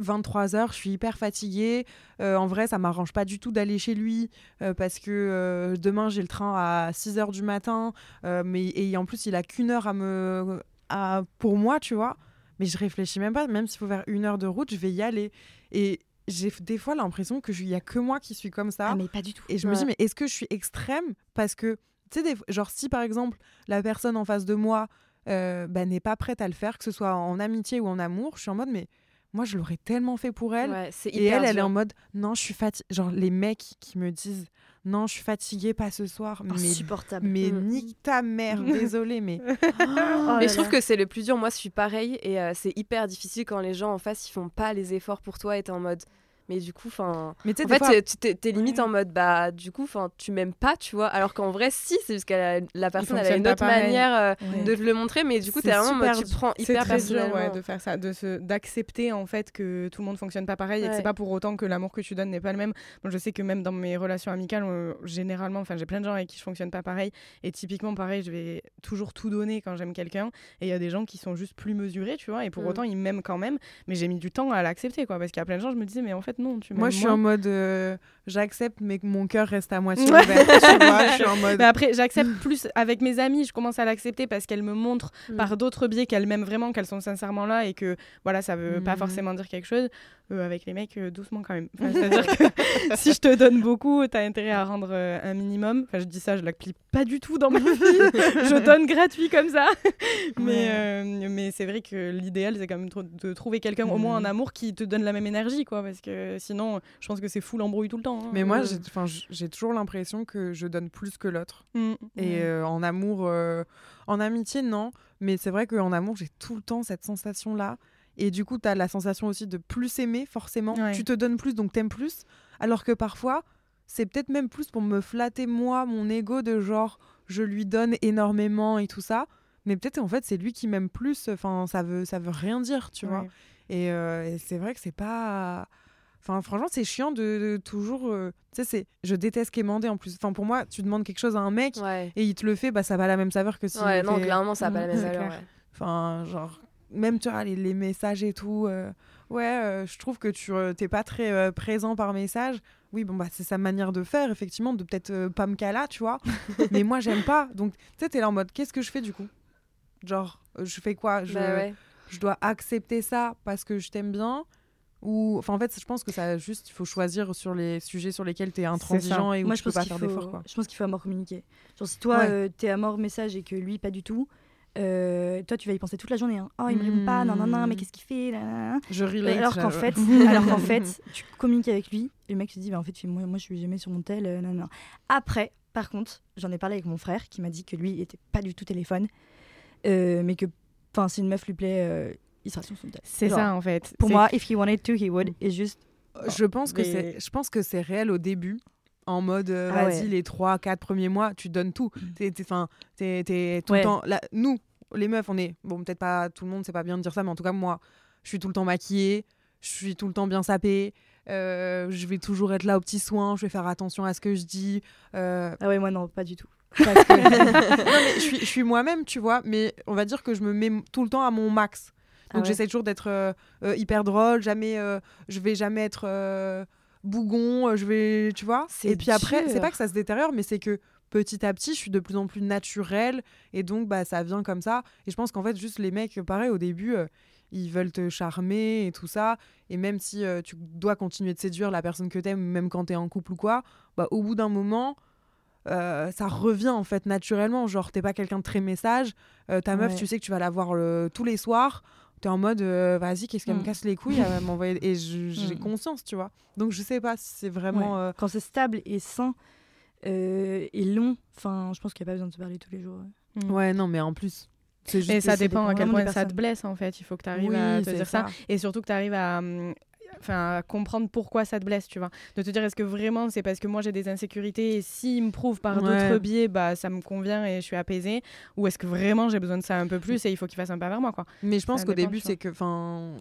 23h, je suis hyper fatiguée. Euh, en vrai, ça m'arrange pas du tout d'aller chez lui euh, parce que euh, demain j'ai le train à 6h du matin. euh, mais, et en plus, il a qu'une heure à me, à, pour moi, tu vois. Mais je réfléchis même pas, même s'il faut faire une heure de route, je vais y aller. Et j'ai des fois l'impression qu'il y a que moi qui suis comme ça. Ah mais pas du tout. Et je me dis, mais est-ce que je suis extrême? Parce que, tu sais, des fois- genre, si par exemple, la personne en face de moi euh, bah, n'est pas prête à le faire, que ce soit en amitié ou en amour, je suis en mode, mais moi, je l'aurais tellement fait pour elle. Ouais, Et elle, elle est en mode, non, je suis fatiguée. Genre, les mecs qui me disent, non, je suis fatiguée, pas ce soir. Mais, Insupportable. mais Mm. nique ta mère, [LAUGHS] désolée, mais. Oh [LAUGHS] mais là je trouve là. que c'est le plus dur. Moi, je suis pareil et euh, c'est hyper difficile quand les gens en face ils font pas les efforts pour toi et t'es en mode. Mais du coup, enfin. En fait, fois- t'es- tu t'es t'es limite en mode bah du coup, enfin, tu m'aimes pas, tu vois. Alors qu'en vrai, si, c'est parce que la personne elle a fonctionnent une autre manière euh, Ouais. de te le montrer, mais du coup, C'est t'es vraiment en mode, tu prends c'est hyper C'est dur personnellement. ouais, de faire ça, de se d'accepter en fait que tout le monde fonctionne pas pareil et que c'est pas pour autant que l'amour que tu donnes n'est pas le même. Moi, je sais que même dans mes relations amicales, euh, généralement, enfin, j'ai plein de gens avec qui je fonctionne pas pareil et typiquement pareil, je vais toujours tout donner quand j'aime quelqu'un et il y a des gens qui sont juste plus mesurés, tu vois, et pour Mm. autant ils m'aiment quand même, mais j'ai mis du temps à l'accepter quoi, parce qu'il y a plein de gens, je me disais mais en fait non, tu Moi, je suis en mode, euh, j'accepte, mais que mon cœur reste à moitié Ouais. ouvert. tu vois, je suis en mode. [LAUGHS] Mais après, j'accepte [LAUGHS] plus avec mes amis, je commence à l'accepter parce qu'elles me montrent Mm. par d'autres biais qu'elles m'aiment vraiment, qu'elles sont sincèrement là et que voilà, ça veut pas Mhm. forcément dire quelque chose. Euh, avec les mecs, euh, doucement quand même. Enfin, C'est-à-dire que [LAUGHS] si je te donne beaucoup, t'as intérêt à rendre euh, un minimum. Enfin, je dis ça, je l'applique pas du tout dans ma vie. je donne gratuit comme ça. mais euh, mais c'est vrai que l'idéal, c'est quand même de trouver quelqu'un, au moins en amour, qui te donne la même énergie, quoi. Parce que sinon, je pense que c'est fou l'embrouille tout le temps. hein. Mais moi, Euh, j'ai- toujours l'impression que je donne plus que l'autre. mm, Et ouais. euh, en amour, euh, en amitié, non. Mais c'est vrai qu'en amour, j'ai tout le temps cette sensation-là. Et du coup, tu as la sensation aussi de plus aimer, forcément. Ouais. Tu te donnes plus, donc t'aimes plus. Alors que parfois, c'est peut-être même plus pour me flatter, moi, mon ego, de genre, je lui donne énormément et tout ça. Mais peut-être, en fait, c'est lui qui m'aime plus. Enfin, ça veut, ça veut rien dire, tu vois. Et, euh, et c'est vrai que c'est pas. Enfin, franchement, c'est chiant de, de toujours. euh, Tu sais, c'est. Je déteste quémander en plus. Enfin, pour moi, tu demandes quelque chose à un mec Ouais. et il te le fait, bah ça va la même saveur que si. Ouais, il non, fait- clairement, ça a pas la même C'est valeur. clair. ouais. Enfin, genre. Même, tu vois, les, les messages et tout. euh, Ouais, euh, je trouve que tu t'es pas très présent par message. Oui, bon, bah, c'est sa manière de faire, effectivement, de peut-être pas me caler, tu vois. [LAUGHS] Mais moi, j'aime pas. Donc, tu sais, t'es là en mode, qu'est-ce que je fais du coup? Genre, je fais quoi? Je, Bah je dois accepter ça parce que je t'aime bien ou enfin en fait je pense que ça juste il faut choisir sur les sujets sur lesquels tu es intransigeant et où Moi, tu je peux pas faire d'efforts quoi. Je pense qu'il faut à mort communiquer. Genre, si toi, Ouais. euh, t'es à mort message et que lui, pas du tout, euh, toi, tu vas y penser toute la journée. hein. Oh, il me répond pas, non, non, non, mais Hmm. qu'est-ce qu'il fait nanana. Je relate. Alors qu'en fait, [LAUGHS] alors qu'en fait, tu communiques avec lui, et le mec se dit, bah, en fait, moi, moi, je suis jamais sur mon tel, euh, non, non. Après, par contre, j'en ai parlé avec mon frère qui m'a dit que lui, il était pas du tout téléphone, euh, mais que, enfin, si une meuf lui plaît, il sera sur son tel. C'est ça en fait. Pour moi, if he wanted to, he would. Mm. Et juste, je pense que c'est je pense que c'est réel au début en mode euh, Ah vas-y ouais. les 3 4 premiers mois tu donnes tout t'es t'es- enfin t'es t'es tout Ouais. le temps là nous les meufs on est bon peut-être pas tout le monde c'est pas bien de dire ça mais en tout cas moi je suis tout le temps maquillée je suis tout le temps bien sapée euh, je vais toujours être là aux petits soins je vais faire attention à ce que je dis euh, ah ouais, moi, non, pas du tout. [LAUGHS] parce que- non mais je suis, moi-même tu vois mais on va dire que je me mets tout le temps à mon max Ah donc ouais. j'essaie toujours d'être euh, euh, hyper drôle jamais euh, je vais jamais être euh, bougon je vais tu vois. Et puis après c'est dur. pas que ça se détériore mais c'est que petit à petit je suis de plus en plus naturelle et donc bah ça vient comme ça. Et je pense qu'en fait juste les mecs pareil au début ils veulent te charmer et tout ça. Et même si tu dois continuer de séduire la personne que t'aimes même quand t'es en couple ou quoi bah au bout d'un moment euh, ça revient en fait naturellement. Genre t'es pas quelqu'un de très message. Euh, ta meuf tu sais que tu vas la voir le- tous les soirs t'es en mode euh, vas-y qu'est-ce qu'elle me Mm. casse les couilles elle [LAUGHS] m'envoyer et j'ai Mm. conscience tu vois donc je sais pas si c'est vraiment Ouais. euh, Quand c'est stable et sain euh, et long, enfin, je pense qu'il n'y a pas besoin de se parler tous les jours. ouais. Ouais, non, mais en plus, Et ça dépend à quel point ça te blesse en fait. Il faut que tu arrives Oui, à te dire ça. ça. Et surtout que tu arrives à, hum, enfin, à comprendre pourquoi ça te blesse, tu vois. De te dire est-ce que vraiment c'est parce que moi j'ai des insécurités et s'il me prouve par Ouais. d'autres biais, bah ça me convient et je suis apaisée. Ou est-ce que vraiment j'ai besoin de ça un peu plus et il faut qu'il fasse un pas vers moi, quoi. Mais je pense qu'au début, c'est que. Enfin,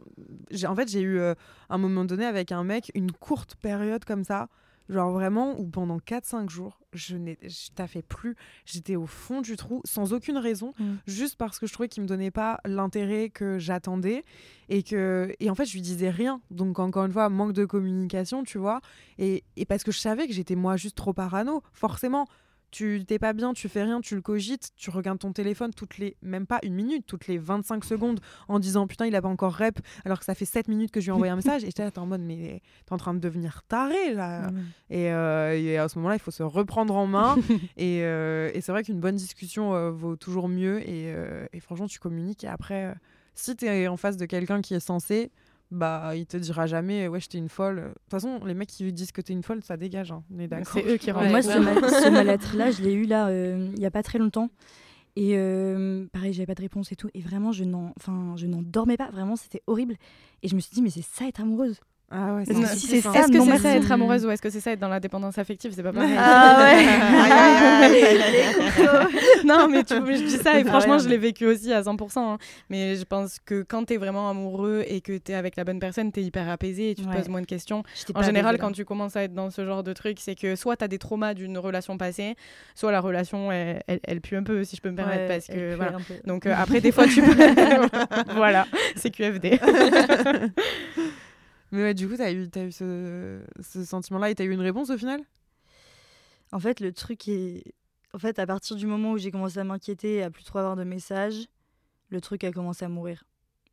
en fait, j'ai eu euh, un moment donné avec un mec une courte période comme ça. Genre vraiment, où pendant 4-5 jours, je n'ai je taffais plus. J'étais au fond du trou, sans aucune raison, Mm. juste parce que je trouvais qu'il me donnait pas l'intérêt que j'attendais. Et, que, et en fait, je lui disais rien. Donc, encore une fois, manque de communication, tu vois. Et, et parce que je savais que j'étais moi juste trop parano, forcément. Tu t'es pas bien, tu fais rien, tu le cogites, tu regardes ton téléphone toutes les, même pas une minute, toutes les 25 secondes en disant putain, il a pas encore rep, alors que ça fait 7 minutes que je lui ai envoyé un [LAUGHS] message. Et t'es en mode, mais t'es en train de devenir taré là. Et, euh, et à ce moment-là, il faut se reprendre en main. [LAUGHS] et euh, et c'est vrai qu'une bonne discussion euh, vaut toujours mieux. Et, et franchement, tu communiques. Et après, si tu es en face de quelqu'un qui est censé, bah, il te dira jamais, ouais, j'étais une folle. De toute façon, les mecs qui lui disent que t'es une folle, ça dégage. hein. On est d'accord. C'est eux qui Ouais. rendent. Moi, Ouais. ce, mal- ce [LAUGHS] mal-être-là, je l'ai eu là, euh, il y a pas très longtemps. Et euh, pareil, j'avais pas de réponse et tout. Et vraiment, je n'en, enfin, je n'en dormais pas. Vraiment, c'était horrible. Et je me suis dit, mais c'est ça être amoureuse. Ah ouais, c'est si ça, Est-ce que c'est ça être amoureuse ou est-ce que c'est ça être dans la dépendance affective C'est pas pareil. Ah ouais. [LAUGHS] Aïe. [LAUGHS] non, mais tu je dis ça et Ah franchement, je l'ai vécu aussi à 100%. hein. Mais je pense que quand t'es vraiment amoureux et que t'es avec la bonne personne, t'es hyper apaisé et tu te Ouais. poses moins de questions. En général, quand tu commences à être dans ce genre de truc, c'est que soit t'as des traumas d'une relation passée, soit la relation, elle, elle, elle pue un peu, si je peux me permettre, Ouais, parce que voilà. Donc euh, après, des fois, tu peux. [LAUGHS] voilà, c'est QFD. Mais ouais, du coup, t'as eu, as eu ce, ce sentiment-là et t'as eu une réponse au final? En fait, le truc est. En fait, à partir du moment où j'ai commencé à m'inquiéter et à plus trop avoir de messages, le truc a commencé à mourir.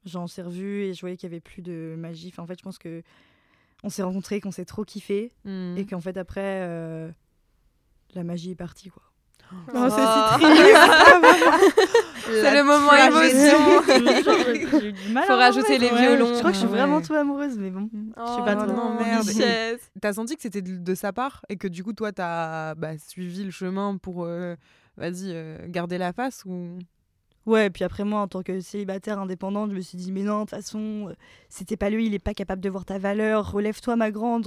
J'en s'est revu et je voyais qu'il y avait plus de magie. Enfin, en fait, je pense que on s'est rencontrés, qu'on s'est trop kiffé Hmm. et qu'en fait, après, euh, la magie est partie, quoi. Oh, c'est Oh. si triste. [LAUGHS] C'est le moment émotion. J'ai eu du mal Faut à rajouter les Ouais, violons. Je crois que je suis Ouais. vraiment trop amoureuse, mais bon. Je sais pas Oh trop. non, merde. [LAUGHS] T'as senti que c'était de, de sa part et que du coup, toi, t'as bah, suivi le chemin pour, euh, vas-y, euh, garder la face ou... Ouais, puis après moi, en tant que célibataire indépendante, je me suis dit, mais non, de toute façon, euh, c'était pas lui, il est pas capable de voir ta valeur, relève-toi, ma grande.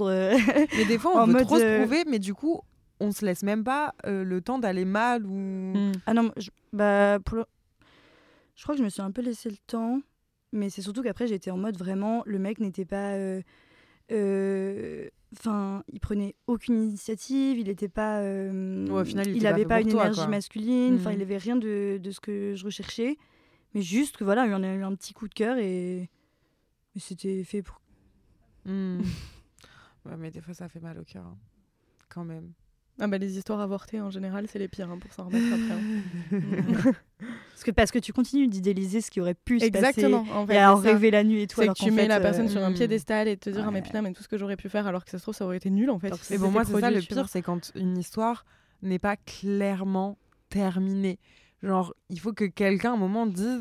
Mais des fois, [LAUGHS] on veut mode, trop se prouver, mais du coup, on se laisse même pas euh, le temps d'aller mal ou... Mm. ah non, je, bah, pour le- je crois que je me suis un peu laissé le temps, mais c'est surtout qu'après, j'étais en mode vraiment, le mec n'était pas. euh, euh, Enfin, il prenait aucune initiative, il était pas. euh, Ouais, au final, il il était pas une toi, énergie quoi. masculine, enfin, Mhm. il avait rien de, de ce que je recherchais, mais juste que voilà, il y en a eu un petit coup de cœur et. Mais c'était fait pour. [LAUGHS] Ouais, mais des fois, ça fait mal au cœur, hein. quand même. Ah bah, les histoires avortées, en général, c'est les pires hein, pour s'en remettre après. hein. [LAUGHS] Parce que, parce que tu continues d'idéaliser ce qui aurait pu se Exactement. passer En fait, et à en rêver la nuit et tout. C'est alors que tu mets fait, la euh, personne sur un hmm. piédestal et te dire ah mais ouais. putain mais tout ce que j'aurais pu faire alors que ça se trouve ça aurait été nul en fait. Que Mais C'est bon, moi, c'est ça le pire, c'est quand une histoire n'est pas clairement terminée. Genre, il faut que quelqu'un, à un moment, dise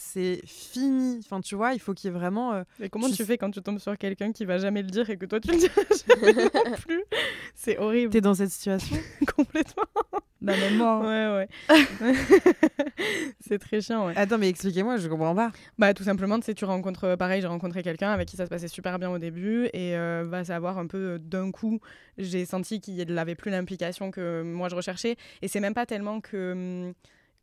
c'est fini. Enfin, tu vois, il faut qu'il y ait vraiment. euh, Et comment Tu fais quand tu tombes sur quelqu'un qui va jamais le dire et que toi tu le diras [LAUGHS] jamais non plus? C'est horrible, T'es dans cette situation? [LAUGHS] Complètement. Bah, même moi. hein. Ouais ouais. [LAUGHS] c'est très chiant ouais. Attends, mais expliquez-moi, je comprends pas. Bah tout simplement, tu sais, tu rencontres, euh, pareil, j'ai rencontré quelqu'un avec qui ça se passait super bien au début et euh, va savoir un peu euh, d'un coup, j'ai senti qu'il n'avait plus l'implication que moi je recherchais et c'est même pas tellement que hum,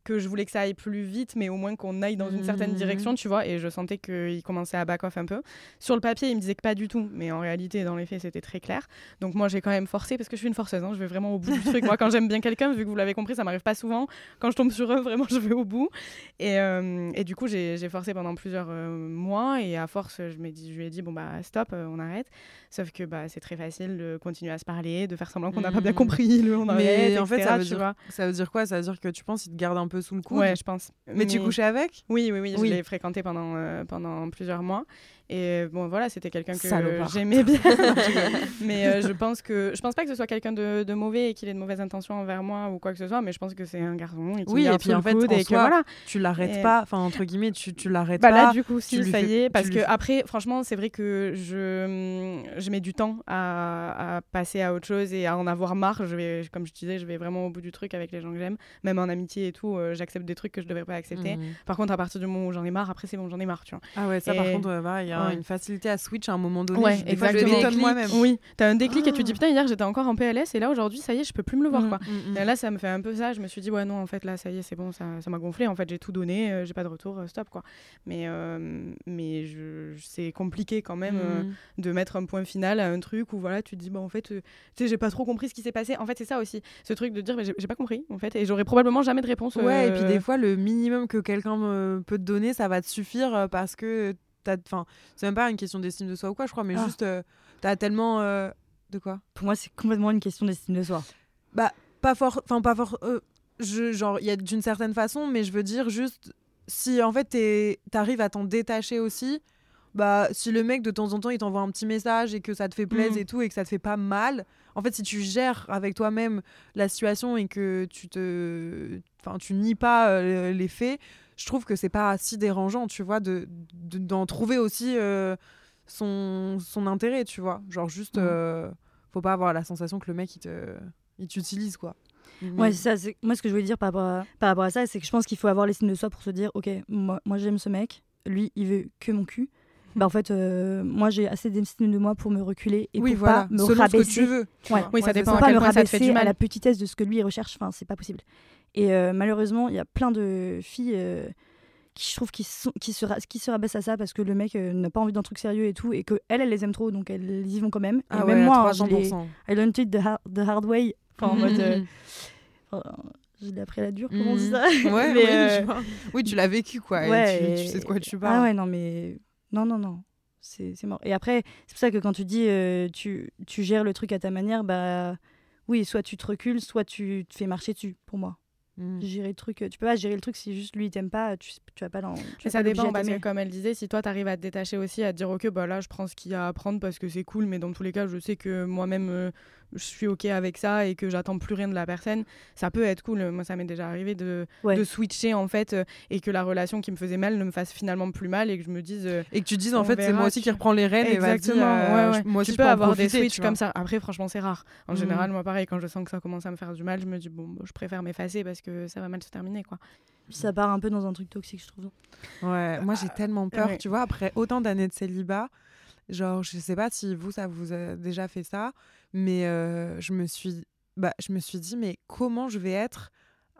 que je voulais que ça aille plus vite, mais au moins qu'on aille dans une certaine Mhm. direction, tu vois. Et je sentais qu'il commençait à back off un peu. Sur le papier, il me disait que pas du tout, mais en réalité, dans les faits, c'était très clair. Donc moi, j'ai quand même forcé parce que je suis une forceuse. hein, je vais vraiment au bout du truc. Moi, quand j'aime bien quelqu'un, vu que vous l'avez compris, ça m'arrive pas souvent. Quand je tombe sur eux, vraiment, je vais au bout. Et, euh, et du coup, j'ai forcé pendant plusieurs euh, mois. Et à force, je, dit, je lui ai dit, bon, bah, stop, euh, on arrête. Sauf que bah, c'est très facile de continuer à se parler, de faire semblant qu'on n'a pas bien Mhm. compris. Le, on Mais en fait, ça veut dire-. Ça veut dire quoi? Ça veut dire que tu penses qu'il te garde un peu sous le coude Ouais, je pense. Mais, tu couchais avec? Oui, oui, oui, Oui. je l'ai fréquenté pendant, euh, pendant plusieurs mois. Et bon, voilà, c'était quelqu'un que j'aimais bien. [LAUGHS] [LAUGHS] mais euh, je pense que je pense pas que ce soit quelqu'un de, de mauvais et qu'il ait de mauvaises intentions envers moi ou quoi que ce soit, mais je pense que c'est un garçon et Oui, et puis en fait, en et que soi, voilà. Tu l'arrêtes Et- pas, enfin, entre guillemets, tu, tu l'arrêtes Bah pas. là, du coup, si, ça y est. Parce que après, franchement, c'est vrai que je, je mets du temps à, à passer à autre chose et à en avoir marre. Je vais, comme je disais, je vais vraiment au bout du truc avec les gens que j'aime. Même en amitié et tout, euh, j'accepte des trucs que je devrais pas accepter. Mhm. Par contre, à partir du moment où j'en ai marre, après, c'est bon, j'en ai marre, tu vois. Ah ouais, ça par contre, euh, y a Ouais. une facilité à switch à un moment donné. Ouais, Je- des fois, je exactement. moi-même. Oui, t'as un déclic et tu te dis, putain, hier, j'étais encore en PLS et là, aujourd'hui, ça y est, je peux plus me le voir, Mm, quoi. mm, mm. Et là, ça me fait un peu ça. Je me suis dit, ouais, non, en fait, là, ça y est, c'est bon, ça ça m'a gonflé. En fait, j'ai tout donné, euh, j'ai pas de retour, euh, stop, quoi. Mais, euh, mais je, c'est compliqué quand même de mettre un point final à un truc où, voilà, tu te dis, bah, en fait, euh, tu sais, j'ai pas trop compris ce qui s'est passé. En fait, c'est ça aussi, ce truc de dire, bah, j'ai pas compris, en fait, et j'aurais probablement jamais de réponse. Ouais, et puis des fois, le minimum que quelqu'un peut te donner, ça va te suffire parce que. Enfin, c'est même pas une question d'estime de soi ou quoi, je crois, mais Ah. juste, euh, t'as tellement. euh, De quoi? Pour moi, c'est complètement une question d'estime de soi. Pas fort. Enfin, pas fort. euh, je, genre, il y a d'une certaine façon, mais je veux dire juste. Si en fait, t'arrives à t'en détacher aussi. Bah, si le mec de temps en temps il t'envoie un petit message et que ça te fait plaisir Mhm. et tout et que ça te fait pas mal, en fait si tu gères avec toi-même la situation et que tu te, enfin tu nies pas euh, les faits, je trouve que c'est pas si dérangeant, tu vois, de de- d'en trouver aussi euh, son son intérêt, tu vois, genre juste Mhm. euh, faut pas avoir la sensation que le mec il te il t'utilise quoi. Ouais, ça. Moi, ce que je voulais dire par rapport à, par rapport à ça, c'est que je pense qu'il faut avoir l'estime de soi pour se dire, ok, moi, moi j'aime ce mec, lui, il veut que mon cul. Bah en fait, euh, moi j'ai assez d'estime de moi pour me reculer et oui, pour voilà, pas me selon ce que rabaisser. tu veux. tu Ouais. Oui, ça c'est dépend Pour à pas quel me point ça te fait rabaisser du à mal. la petitesse de ce que lui il recherche. Enfin, c'est pas possible. Et euh, malheureusement, il y a plein de filles euh, qui, je trouve, qui, sont, qui, se, qui se rabaissent à ça parce que le mec euh, n'a pas envie d'un truc sérieux et tout, et que elle, les aime trop, donc elles y vont quand même. Ah et ouais, même moi, je 300%. l'ai- I learned it the hard, the hard way. Enfin, en mode, [LAUGHS] je l'ai appris à la dure, comment on dit Mhm. ça Ouais, [LAUGHS] Mais, oui, oui, tu l'as vécu quoi. et ouais, tu, et- tu sais de quoi tu parles. Ah ouais, non, mais. Non, non, non. C'est mort. Et après, c'est pour ça que quand tu dis tu, tu gères le truc à ta manière, bah. Oui, soit tu te recules, soit tu te fais marcher dessus, pour moi. Mhm. Gérer le truc. euh, Tu peux pas gérer le truc si juste lui il t'aime pas, tu, tu vas pas tu Mais ça dépend parce que comme elle disait, si toi t'arrives à te détacher aussi, à te dire ok bah là je prends ce qu'il y a à apprendre parce que c'est cool, mais dans tous les cas je sais que moi-même euh, je suis ok avec ça et que j'attends plus rien de la personne, ça peut être cool. Moi ça m'est déjà arrivé de, Ouais. de switcher en fait euh, et que la relation qui me faisait mal ne me fasse finalement plus mal et que je me dise euh, Et que tu dises en fait c'est moi aussi qui reprends les rênes et Exactement, euh, ouais, ouais. je- moi aussi tu je peux avoir des switches comme ça. Après, franchement, c'est rare. En Mhm. général, moi, pareil, quand je sens que ça commence à me faire du mal, je me dis, bon, bah, je préfère m'effacer parce que ça va mal se terminer, quoi. Puis ça part un peu dans un truc toxique, je trouve. Ouais, moi j'ai tellement peur, ouais. tu vois, après autant d'années de célibat, genre je sais pas si vous ça vous a déjà fait ça, mais je me suis bah je me suis dit mais comment je vais être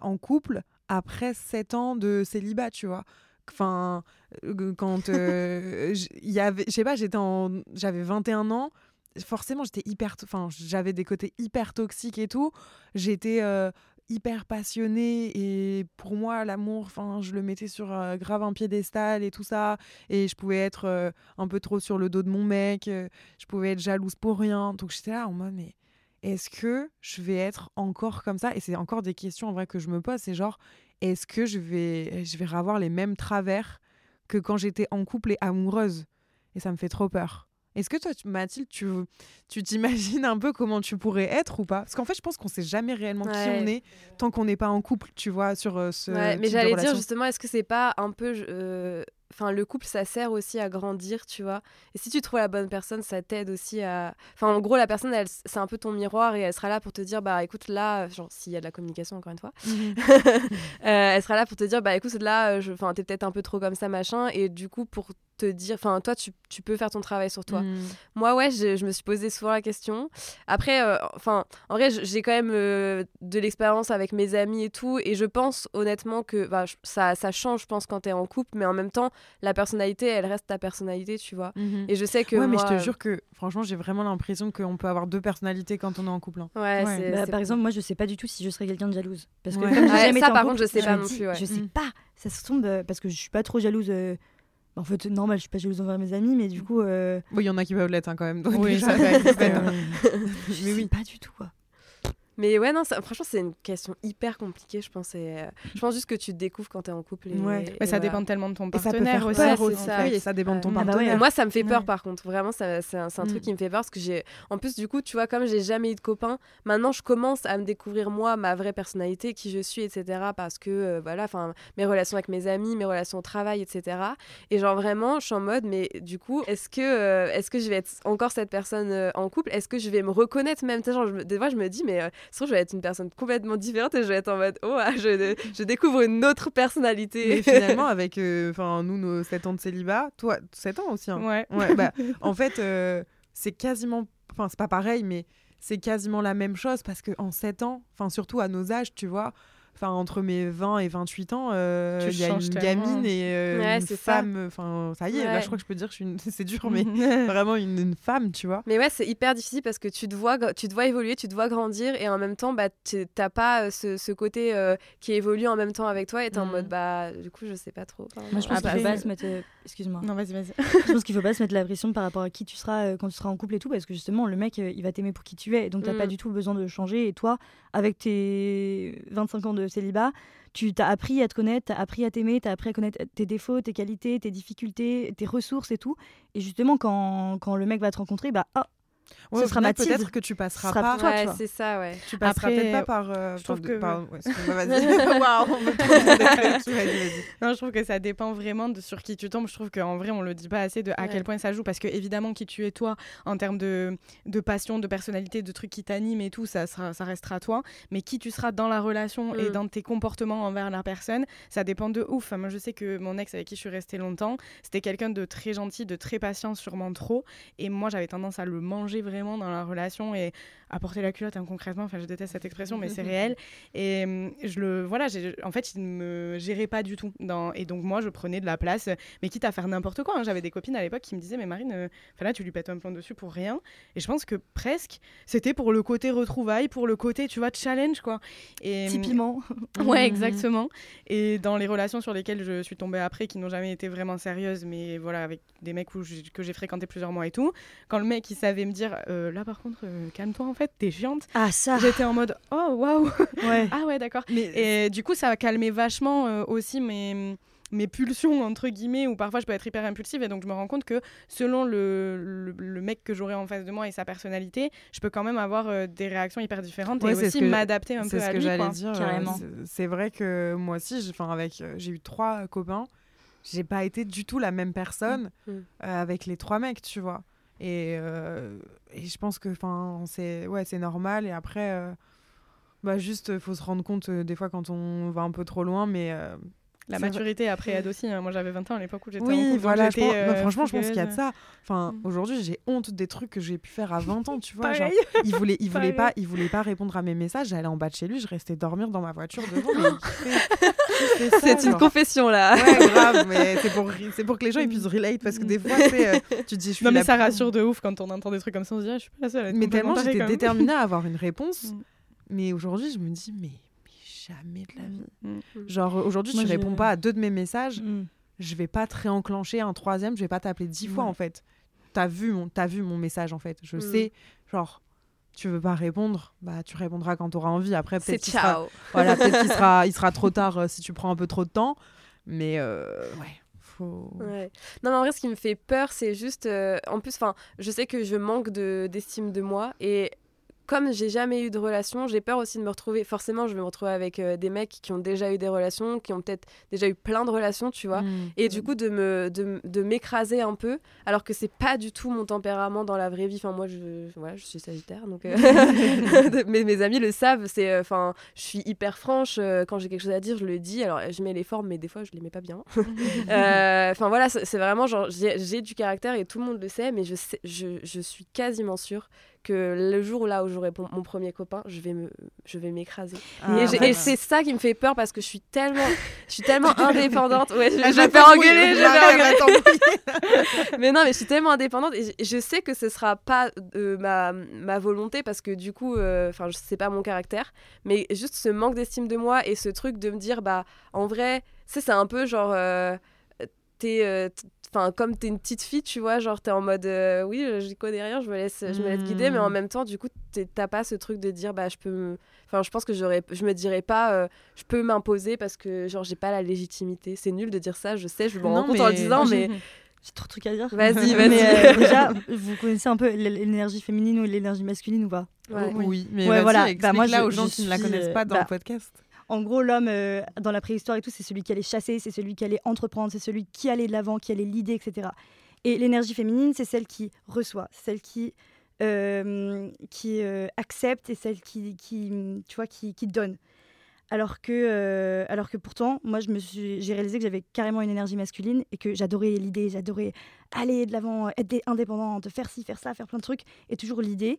en couple après 7 ans de célibat, tu vois? Enfin quand euh, y avait je sais pas, j'étais en j'avais 21 ans, forcément j'étais hyper enfin j'avais des côtés hyper toxiques et tout, j'étais hyper passionnée et pour moi l'amour enfin je le mettais sur euh, grave un piédestal et tout ça et je pouvais être euh, un peu trop sur le dos de mon mec euh, je pouvais être jalouse pour rien. Donc j'étais là en mode mais est-ce que je vais être encore comme ça? Et c'est encore des questions en vrai que je me pose c'est genre est-ce que je vais je vais avoir les mêmes travers que quand j'étais en couple et amoureuse? Et ça me fait trop peur est-ce que toi, tu- Mathilde, tu tu t'imagines un peu comment tu pourrais être ou pas? Parce qu'en fait, je pense qu'on sait jamais réellement qui on est tant qu'on n'est pas en couple, tu vois, sur euh, ce. Ouais, mais j'allais dire justement, est-ce que c'est pas un peu. euh, Enfin, le couple, ça sert aussi à grandir, tu vois? Et si tu trouves la bonne personne, ça t'aide aussi à. Enfin, en gros, la personne, elle, c'est un peu ton miroir et elle sera là pour te dire, bah écoute, là, genre, s'il y a de la communication, encore une fois, Mhm. [LAUGHS] euh, elle sera là pour te dire, bah écoute, là, je... enfin, t'es peut-être un peu trop comme ça, machin. Et du coup, pour te dire, enfin, toi, tu, tu peux faire ton travail sur toi. Mhm. Moi, ouais, je, je me suis posé souvent la question. Après, euh, enfin, en vrai, j'ai quand même euh, de l'expérience avec mes amis et tout, et je pense honnêtement que bah, ça, ça change, je pense, quand t'es en couple, mais en même temps, la personnalité, elle reste ta personnalité, tu vois. Mhm. Et je sais que ouais, mais je te euh, jure que franchement, j'ai vraiment l'impression qu'on peut avoir deux personnalités quand on est en couple. hein. Ouais, Bah, par exemple, moi, je sais pas du tout si je serais quelqu'un de jalouse. Parce que Ouais. comme jamais ça, été en par couple, contre, je sais pas non dis- plus, ouais. Je sais Mm. pas. Ça se tombe euh, parce que je suis pas trop jalouse. euh, En fait, normal, je suis pas jalouse envers mes amis, mais du coup, euh, Oui, il y en a qui peuvent l'être hein, quand même. donc Oui, [LAUGHS] ça euh, [LAUGHS] je Mais oui. pas du tout quoi. Mais ouais, non, ça- franchement, c'est une question hyper compliquée, je pense. et, euh, je pense juste que tu te découvres quand t'es en couple. Et, Ouais. et Mais ça voilà. dépend tellement de ton Et ça peut partenaire faire aussi. peur ça. Oui, et ça dépend de ton. Ah bah partenaire. ouais. Moi, ça me fait peur Ouais. par contre. Vraiment, ça- c'est un, truc Mm. qui me fait peur parce que j'ai. En plus, du coup, tu vois, comme j'ai jamais eu de copain, maintenant je commence à me découvrir moi, ma vraie personnalité, qui je suis, etc. Parce que, euh, voilà, enfin, mes relations avec mes amis, mes relations au travail, etc. Et genre vraiment, je suis en mode, mais du coup, est-ce que, euh, est-ce que je vais être encore cette personne euh, en couple? Est-ce que je vais me reconnaître même? Tu sais, genre, je Des fois, je me dis, mais se trouve, je vais être une personne complètement différente et je vais être en mode, oh, ah, je, je découvre une autre personnalité. Mais finalement, [LAUGHS] avec euh, enfin nous, nos 7 ans de célibat, toi, 7 ans aussi. hein. Ouais. Ouais, bah, [LAUGHS] en fait, euh, c'est quasiment. Enfin, c'est pas pareil, mais c'est quasiment la même chose parce qu'en 7 ans, enfin, surtout à nos âges, tu vois, enfin, entre mes 20 et 28 ans, euh, il y a une tellement. gamine et euh, Ouais, une femme. Enfin, ça y est, là, je crois que je peux dire que je suis une... [LAUGHS] c'est dur, [LAUGHS] mais vraiment une, une femme, tu vois. Mais ouais, c'est hyper difficile parce que tu te vois, tu te vois évoluer, tu te vois grandir et en même temps, bah, tu- t'as pas euh, ce, ce côté euh, qui évolue en même temps avec toi et t'es en Mm. mode, bah, du coup, je sais pas trop. Enfin, Moi, je pense qu'il faut pas se mettre. euh, Excuse-moi. Non, vas-y, vas-y. je pense qu'il faut pas se mettre la pression par rapport à qui tu seras euh, quand tu seras en couple et tout, parce que justement, le mec, euh, il va t'aimer pour qui tu es, donc t'as Mm. pas du tout besoin de changer. Et toi, avec tes 25 ans de célibat, tu t'as appris à te connaître, t'as appris à t'aimer, t'as appris à connaître tes défauts, tes qualités, tes difficultés, tes ressources et tout. Et justement, quand, quand le mec va te rencontrer, bah, ah, Ouais, Ce sera Mathilde. Peut-être que tu passeras sera pas. toi, ouais, c'est ça, ouais. Tu passeras Après, peut-être pas par. euh, je trouve que- ouais, [LAUGHS] vas-y. [LAUGHS] Waouh, on. [LAUGHS] Non, je trouve que ça dépend vraiment de sur qui tu tombes. Je trouve qu'en vrai, on le dit pas assez de à Ouais. quel point ça joue. Parce que, évidemment, qui tu es toi, en termes de, de passion, de personnalité, de trucs qui t'animent et tout, ça, sera, ça restera toi. Mais qui tu seras dans la relation et Mm. dans tes comportements envers la personne, ça dépend de ouf. Enfin, moi, je sais que mon ex avec qui je suis restée longtemps, c'était quelqu'un de très gentil, de très patient, sûrement trop. Et moi, j'avais tendance à le manger vraiment dans la relation et à porter la culotte hein, concrètement. Enfin, je déteste cette expression, mais c'est [LAUGHS] réel. Et hum, je le, voilà, en fait, il ne me gérait pas du tout. Dans, et donc, moi, je prenais de la place, mais quitte à faire n'importe quoi. hein. J'avais des copines à l'époque qui me disaient, mais Marine, euh, là, tu lui pètes un plomb dessus pour rien. Et je pense que presque, c'était pour le côté retrouvailles, pour le côté, tu vois, challenge, quoi. Et, piment. [LAUGHS] Ouais, [LAUGHS] exactement. Et dans les relations sur lesquelles je suis tombée après, qui n'ont jamais été vraiment sérieuses, mais voilà, avec des mecs où que j'ai fréquenté plusieurs mois et tout, quand le mec il savait me dire, euh, là par contre, euh, calme-toi en fait, t'es chiante, Ah, ça j'étais en mode, oh waouh, Ouais. [LAUGHS] ah ouais, d'accord. Mais Et du coup, ça a calmé vachement euh, aussi mes mes pulsions entre guillemets où parfois je peux être hyper impulsive et donc je me rends compte que selon le, le, le mec que j'aurai en face de moi et sa personnalité je peux quand même avoir euh, des réactions hyper différentes Ouais, et aussi m'adapter un peu C'est ce à que lui j'allais dire. euh, Carrément. c'est- vrai que moi aussi, j'ai- enfin avec, euh, j'ai eu trois copains. J'ai pas été du tout la même personne Mm. euh, avec les trois mecs, tu vois. Et, euh, et je pense que, c'est normal. Et après, euh, bah juste, faut se rendre compte euh, des fois quand on va un peu trop loin, mais. La vrai- maturité après aide aussi. hein. Moi, j'avais 20 ans à l'époque où j'étais en Oui, couple. donc voilà, je j'étais, pense- euh, bah, franchement, je pense qu'il y a de ça. Enfin, Mm. aujourd'hui, j'ai honte des trucs que j'ai pu faire à 20 ans, tu vois. genre, il voulait, il voulait pas, il voulait pas répondre à mes messages. J'allais en bas de chez lui, je restais dormir dans ma voiture devant. [LAUGHS] C'est une genre. confession là. Ouais, [LAUGHS] grave, mais c'est pour, c'est pour que les gens ils puissent relate parce que des fois, tu, euh, tu dis, je suis Non, mais ça rassure de ouf quand on entend des trucs comme ça. On se dit, ah, je suis pas la seule. à être Mais tellement j'étais déterminée à avoir une [LAUGHS] réponse. Mm. Mais aujourd'hui, je me dis, mais jamais de la vie. Mm. Genre, aujourd'hui, tu je- réponds pas à deux de mes messages, Mm. je vais pas te réenclencher un troisième, je vais pas t'appeler dix fois en fait. T'as vu, mon, t'as vu mon message en fait. Je Mm. sais, genre, tu veux pas répondre, bah tu répondras quand t'auras envie. Après, C'est peut-être qu'il sera, [LAUGHS] voilà, il sera trop [LAUGHS] tard euh, si tu prends un peu trop de temps. Mais euh, ouais, faut. Ouais. Non, mais en vrai, ce qui me fait peur, c'est juste. euh, en plus, enfin, je sais que je manque de- d'estime de, moi. Et comme j'ai jamais eu de relation, j'ai peur aussi de me retrouver. Forcément, je vais me retrouver avec euh, des mecs qui ont déjà eu des relations, qui ont peut-être déjà eu plein de relations, tu vois. Mm. Et du coup, de me de, de m'écraser un peu, alors que c'est pas du tout mon tempérament dans la vraie vie. Enfin, moi, je, voilà, je suis sagittaire, donc euh, [LAUGHS] [LAUGHS] mes, mes amis le savent. C'est, euh, enfin, je suis hyper franche. quand j'ai quelque chose à dire, je le dis. Alors, je mets les formes, mais des fois, je les mets pas bien. [LAUGHS] Enfin, voilà, c'est vraiment genre, j'ai j'ai du caractère et tout le monde le sait, mais je, sais, je, je suis quasiment sûre que le jour là où j'aurai mon premier copain, je vais me, je vais m'écraser. Ah, et j'ai- ouais. et c'est ça qui me fait peur parce que je suis tellement, je suis tellement [LAUGHS] indépendante. Ouais, je, vais faire engueuler, je vais engueuler. [LAUGHS] Mais non, mais je suis tellement indépendante et je, je sais que ce sera pas euh, ma, ma volonté parce que du coup, euh, enfin, je sais pas mon caractère, mais juste ce manque d'estime de moi et ce truc de me dire, bah, en vrai, c'est un peu genre. euh, t'es, euh, enfin comme t'es une petite fille tu vois genre t'es en mode euh, oui j'y connais rien je me laisse je me laisse guider mais en Mm. même temps du coup t'as pas ce truc de dire bah je peux me- enfin je pense que j'aurais je me dirais pas euh, je peux m'imposer parce que genre j'ai pas la légitimité c'est nul de dire ça je sais je me rends compte en le disant mais [LAUGHS] J'ai trop de trucs à dire. Vas-y, [LAUGHS] vas-y. euh, [LAUGHS] déjà, vous connaissez un peu l'énergie féminine ou l'énergie masculine ou pas? Ouais. Oui, mais Ouais, voilà. Bah, moi, là je- aux gens qui ne la connaissent euh, pas dans bah, le podcast. En gros, l'homme, euh, dans la préhistoire et tout, c'est celui qui allait chasser, c'est celui qui allait entreprendre, c'est celui qui allait de l'avant, qui allait l'idée, etc. Et l'énergie féminine, c'est celle qui reçoit, celle qui, euh, qui euh, accepte et celle qui, qui, tu vois, qui, donne. Alors que, alors que pourtant, moi, je me suis, j'ai réalisé que j'avais carrément une énergie masculine et que j'adorais l'idée, j'adorais aller de l'avant, être dé- indépendante, faire ci, faire ça, faire plein de trucs, et toujours l'idée.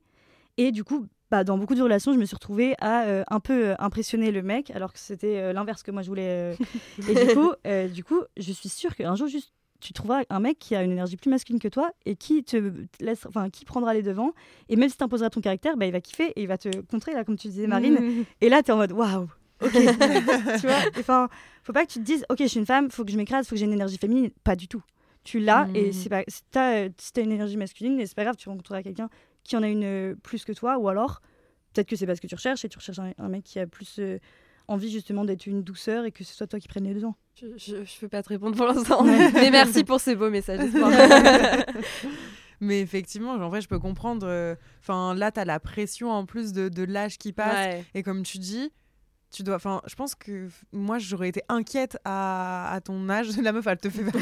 Et du coup, bah, dans beaucoup de relations, je me suis retrouvée à euh, un peu euh, impressionner le mec, alors que c'était euh, l'inverse que moi je voulais. Et du coup, [LAUGHS] du coup, je suis sûre qu'un jour, juste, tu trouveras un mec qui a une énergie plus masculine que toi et qui te laisse, enfin, qui prendra les devants. Et même si tu imposeras ton caractère, bah, il va kiffer et il va te contrer, là, comme tu disais, Marine. Mm. [LAUGHS] Et là, tu es en mode waouh, ok. [LAUGHS] tu vois, enfin, faut pas que tu te dises, ok, je suis une femme, faut que je m'écrase, faut que j'ai une énergie féminine. Pas du tout. Tu l'as et Mhm. c'est pas, si t'as, si t'as une énergie masculine, et c'est pas grave, tu rencontreras quelqu'un qui en a une euh, plus que toi, ou alors peut-être que c'est parce que tu recherches et tu recherches un, un mec qui a plus euh, envie justement d'être une douceur et que ce soit toi qui prenne les devants. je, je, je peux pas te répondre pour l'instant [LAUGHS] mais merci pour ces beaux messages. [LAUGHS] Mais effectivement, en vrai, je peux comprendre. euh, Enfin, là, tu as la pression en plus de, de l'âge qui passe. Ouais. Et comme tu dis, tu dois. Enfin, je pense que moi, j'aurais été inquiète à, à ton âge. [LAUGHS] La meuf, elle te fait pas